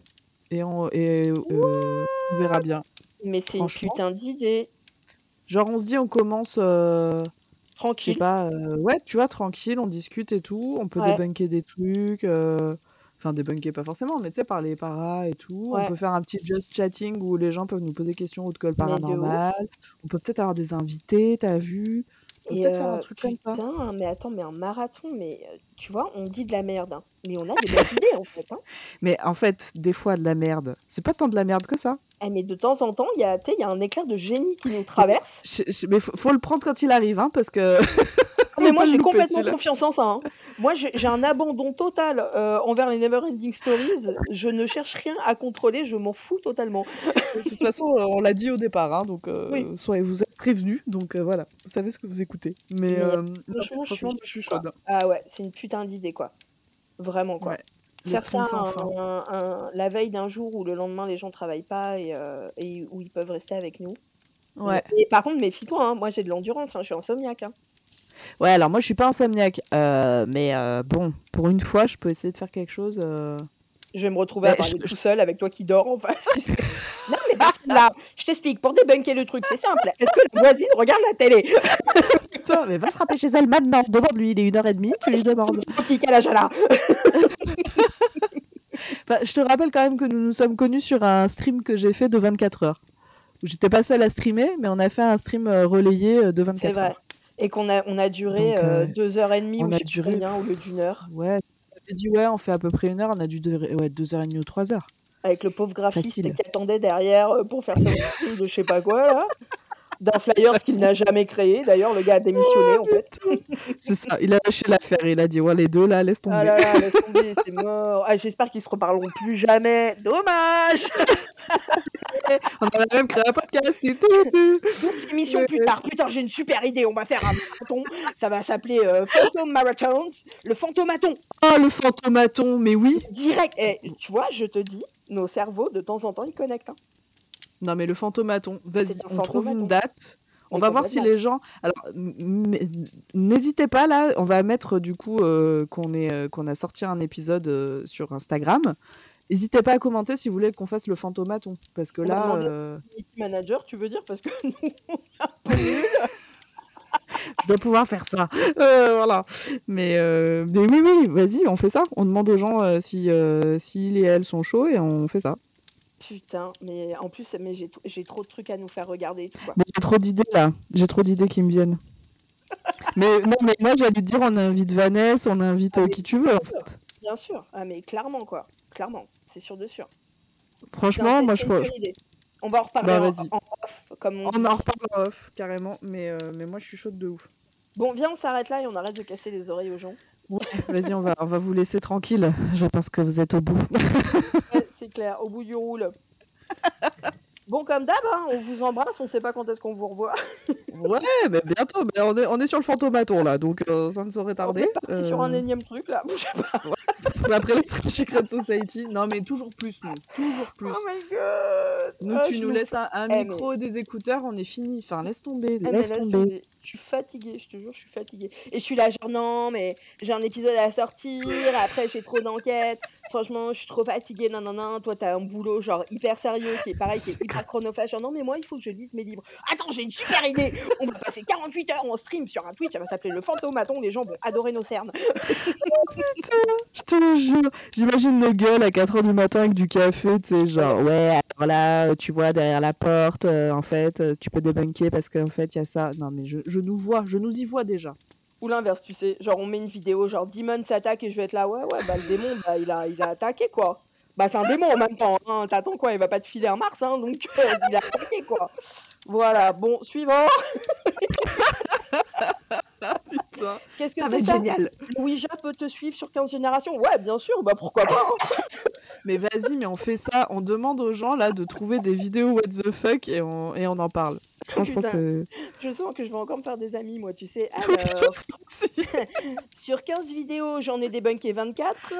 Et on, et, euh, on verra bien. Mais c'est une putain d'idée. Genre, on se dit, on commence, euh, je sais Tranquille. pas, euh, ouais, tu vois, tranquille, on discute et tout. On peut Ouais. débunker des trucs. euh, Enfin, débunker pas forcément, mais tu sais, par les paras et tout. On peut faire un petit just chatting où les gens peuvent nous poser des questions de ouf. paranormal. On peut peut-être avoir des invités, t'as vu? On peut Et peut-être faire un heu, truc comme ça. putain, mais attends, mais un marathon, mais tu vois, on dit de la merde, hein, mais on a des bonnes idées, en fait, hein. Mais en fait, des fois, de la merde, c'est pas tant de la merde que ça. Eh mais de temps en temps, il y a tu sais, il y a un éclair de génie qui nous traverse. Je je mais faut faut le prendre quand il arrive, hein, parce que Ah mais moi j'ai complètement confiance en ça, hein. Moi j'ai j'ai un abandon total, heu, envers les Neverending Stories. Je ne cherche rien à contrôler, je m'en fous totalement. De toute façon, on l'a dit au départ, hein, donc Oui. heu, soyez vous êtes prévenus, donc heu, voilà, vous savez ce que vous écoutez. Mais Mais hem, non, franchement, je suis franchement, je suis quoi. chaude. Ah ouais, c'est une putain d'idée, quoi. Vraiment, quoi. Ouais. Le Faire stream ça sans un fin. un un la veille d'un jour où le lendemain les gens travaillent pas et et où ils peuvent rester avec nous. Ouais. Mais par contre, méfie-toi, hein, moi j'ai de l'endurance, hein, je suis insomniaque, hein. Ouais, alors moi, je suis pas insomniaque, heu, mais heu, bon, pour une fois, je peux essayer de faire quelque chose, heu Je vais me retrouver à Ouais, parler je tout seul avec toi qui dors en face. Non mais parce que là, je t'explique, pour débunker le truc, c'est simple. Est-ce que la voisine regarde la télé? Putain, mais va frapper chez elle maintenant, demande-lui, il est 01:30, tu lui demandes. Petit calage à la Enfin, je te rappelle quand même que nous nous sommes connus sur un stream que j'ai fait de 24 heures. J'étais pas seule à streamer, mais on a fait un stream, heu, relayé, de C'est 24 vrai. heures. Et qu'on a on a duré, Donc heu, 2 heures et demie on ou je a sais plus duré combien au lieu d'1 heure. ouais, on avait dit: «Ouais, on fait à peu près 1 heure», on a dû durer ouais 2 heures et demie ou 3 heures. Avec le pauvre graphiste Facile. qui attendait derrière, heu, pour faire stream de je sais pas quoi là. D'un flyers qu'il n'a jamais créé. D'ailleurs, le gars a démissionné en fait. C'est ça, il a lâché l'affaire, il a dit: «Ouais, les 2 là, laisse tomber». Ah là là, laisse tomber, c'est mort. Ah, j'espère qu'ils se reparleront plus jamais. Dommage! On en a même créé un podcast et tout. D'autres émissions Ouais. plus tard. Putain, j'ai une super idée. On va faire un marathon. Ça va s'appeler euh, Phantom Marathons. Le fantomaton. Oh, le fantomaton, mais oui! Direct. Eh, tu vois, je te dis, nos cerveaux, de temps en temps, ils connectent. hein. Non, mais le fantomaton, vas-y, on trouve une date. On va voir si les gens. Alors, n'hésitez pas là, on va mettre du coup euh, qu'on est, euh, qu'on a sorti un épisode euh, sur Instagram. N'hésitez pas à commenter si vous voulez qu'on fasse le fantomaton, parce que On là, euh, Manager, tu veux dire Parce que nous, je dois pouvoir faire ça. Euh, voilà. Mais, euh, mais oui, oui, vas-y, on fait ça. On demande aux gens euh, si, euh, s'ils et elles sont chauds et on fait ça. Putain, mais en plus, mais j'ai trop de trucs à nous faire regarder j'ai trop d'idées là. J'ai trop d'idées qui me viennent. mais non, mais moi j'allais te dire, on invite Vanessa, on invite Ah euh, oui, qui tu veux en fait. Bien sûr. Ah, mais clairement, quoi. Clairement. C'est sûr de sûr. Franchement, Non, moi je pense. On va en reparler Bah, en, off, comme on, On en reparle en off carrément, mais, euh, mais moi je suis chaude de ouf. Bon, viens, on s'arrête là et on arrête de casser les oreilles aux gens. Vas-y, on va, on va vous laisser tranquille. Je pense que vous êtes au bout. Ouais, clair, au bout du roule. Bon, comme d'hab, hein, on vous embrasse, on sait pas quand est-ce qu'on vous revoit. ouais, mais bientôt. Mais on, est, on est sur le fantomaton là, donc euh, ça ne saurait On tarder. est parti sur un Euh, énième truc là. Bougez pas. Après le Stream Secret Society. Non, mais toujours plus, nous. Toujours plus. Oh my god. Nous, Ah, tu je nous laisses un, un Eh, micro des écouteurs, on est fini. Enfin, laisse tomber, Ah, mais laisse laisse tomber. tomber. Je suis fatiguée, je te jure, je suis fatiguée. Et je suis là, genre, non, mais j'ai un épisode à sortir, après j'ai trop d'enquêtes. Franchement, je suis trop fatiguée, non, non, non. Toi, t'as un boulot, genre, hyper sérieux, qui est pareil, qui est hyper chronophage. Genre, non, mais moi, il faut que je lise mes livres. Attends, j'ai une super idée. On va passer 48 heures en stream sur un Twitch, ça va s'appeler le Fantomaton. Les gens vont adorer nos cernes. Je te jure, j'imagine le gueule à 4h du matin avec du café, tu sais, genre, ouais, alors là, euh, tu vois, derrière la porte, euh, en fait, euh, tu peux débunker parce qu'en fait, il y a ça. Non, mais je, je nous vois, je nous y vois déjà. Ou l'inverse, tu sais. Genre, on met une vidéo, genre, Demon s'attaque et je vais être là, ouais, ouais, bah, le démon, bah, il a, il a attaqué, quoi. Bah, c'est un démon en même temps. Hein. T'attends quoi Il va pas te filer un Mars, hein, donc euh, il a attaqué, quoi. Voilà, bon, suivant. Qu'est-ce que Ça va c'est être ça génial. Ouija peut te suivre sur 15 générations? Ouais, bien sûr, bah pourquoi pas hein. Mais vas-y, mais on fait ça, on demande aux gens là de trouver des vidéos what the fuck et on, et on en parle. Putain. c'est. Je sens que je vais encore me faire des amis, moi, tu sais. Alors, je sur 15 vidéos, j'en ai débunké 24.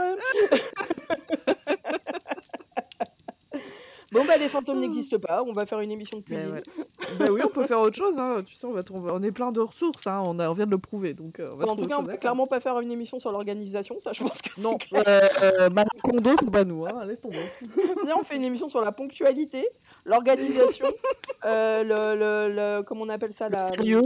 Bon, bah les fantômes n'existent pas, on va faire une émission de Mais cuisine. ouais. bah oui, on peut faire autre chose, hein. tu sais, on, va trouver... on est plein de ressources, hein. on, a... on vient de le prouver. Donc, euh, on va en tout cas, on peut clairement pas faire une émission sur l'organisation, ça je pense que c'est Non, euh, euh, Marie c'est pas nous, hein. laisse tomber. On fait une émission sur la ponctualité, l'organisation, euh, le, le, le- comment on appelle ça Le la- sérieux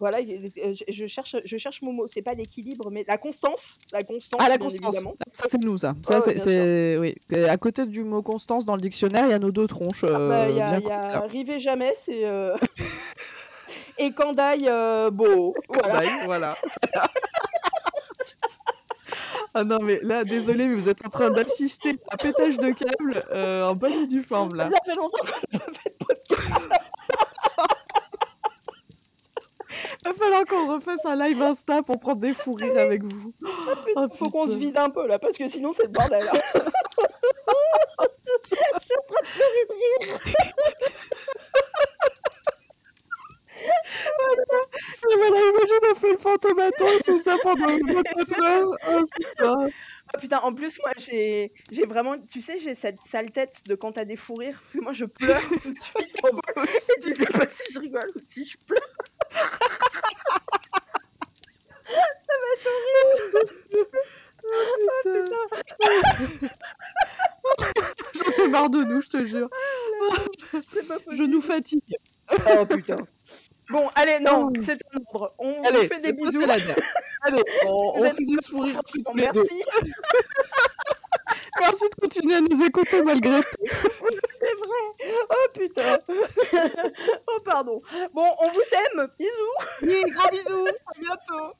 Voilà, je, je cherche, je cherche mon mot. C'est pas l'équilibre, mais la constance. La constance, Ah, la constance. évidemment. Ça, c'est nous, ça. Ça, ouais, c'est, c'est- oui. Et à côté du mot constance dans le dictionnaire, il y a nos deux tronches. Ah, bah, euh, Il y a, y a connues, là. Rivet jamais, c'est. euh, Et Kandaï, euh, beau. Voilà. Kandaï, voilà. ah non, mais là, désolé, mais vous êtes en train d'assister à un pétage de câble euh, en bonne et due forme, là. Ça fait longtemps qu'on n'a pas fait de podcast. Va falloir qu'on refasse un live Insta pour prendre des fous rires avec vous. Oh, Faut qu'on se vide un peu là, parce que sinon c'est le bordel. hein. Et voilà, imagine, on fait le fantomaton, c'est ça pendant 24 heures. Oh putain. Ah, putain, en plus, moi j'ai j'ai vraiment. Tu sais, j'ai cette sale tête de quand t'as des fous rires. Parce que moi je pleure tout de suite. Et tu sais pas si je rigole ou si je pleure. J'en ai marre de nous, je te jure. Pas Je nous fatigue. Oh putain. Bon, allez, non, Oh. c'est un ordre. On vous fait des bisous. la. Allez, on, Vous on fait des fous rires tous les deux. Merci. Merci de continuer à nous écouter malgré tout. C'est vrai. Oh putain. oh pardon. Bon, on vous aime. Bisous. Oui, gros bisous. À bientôt.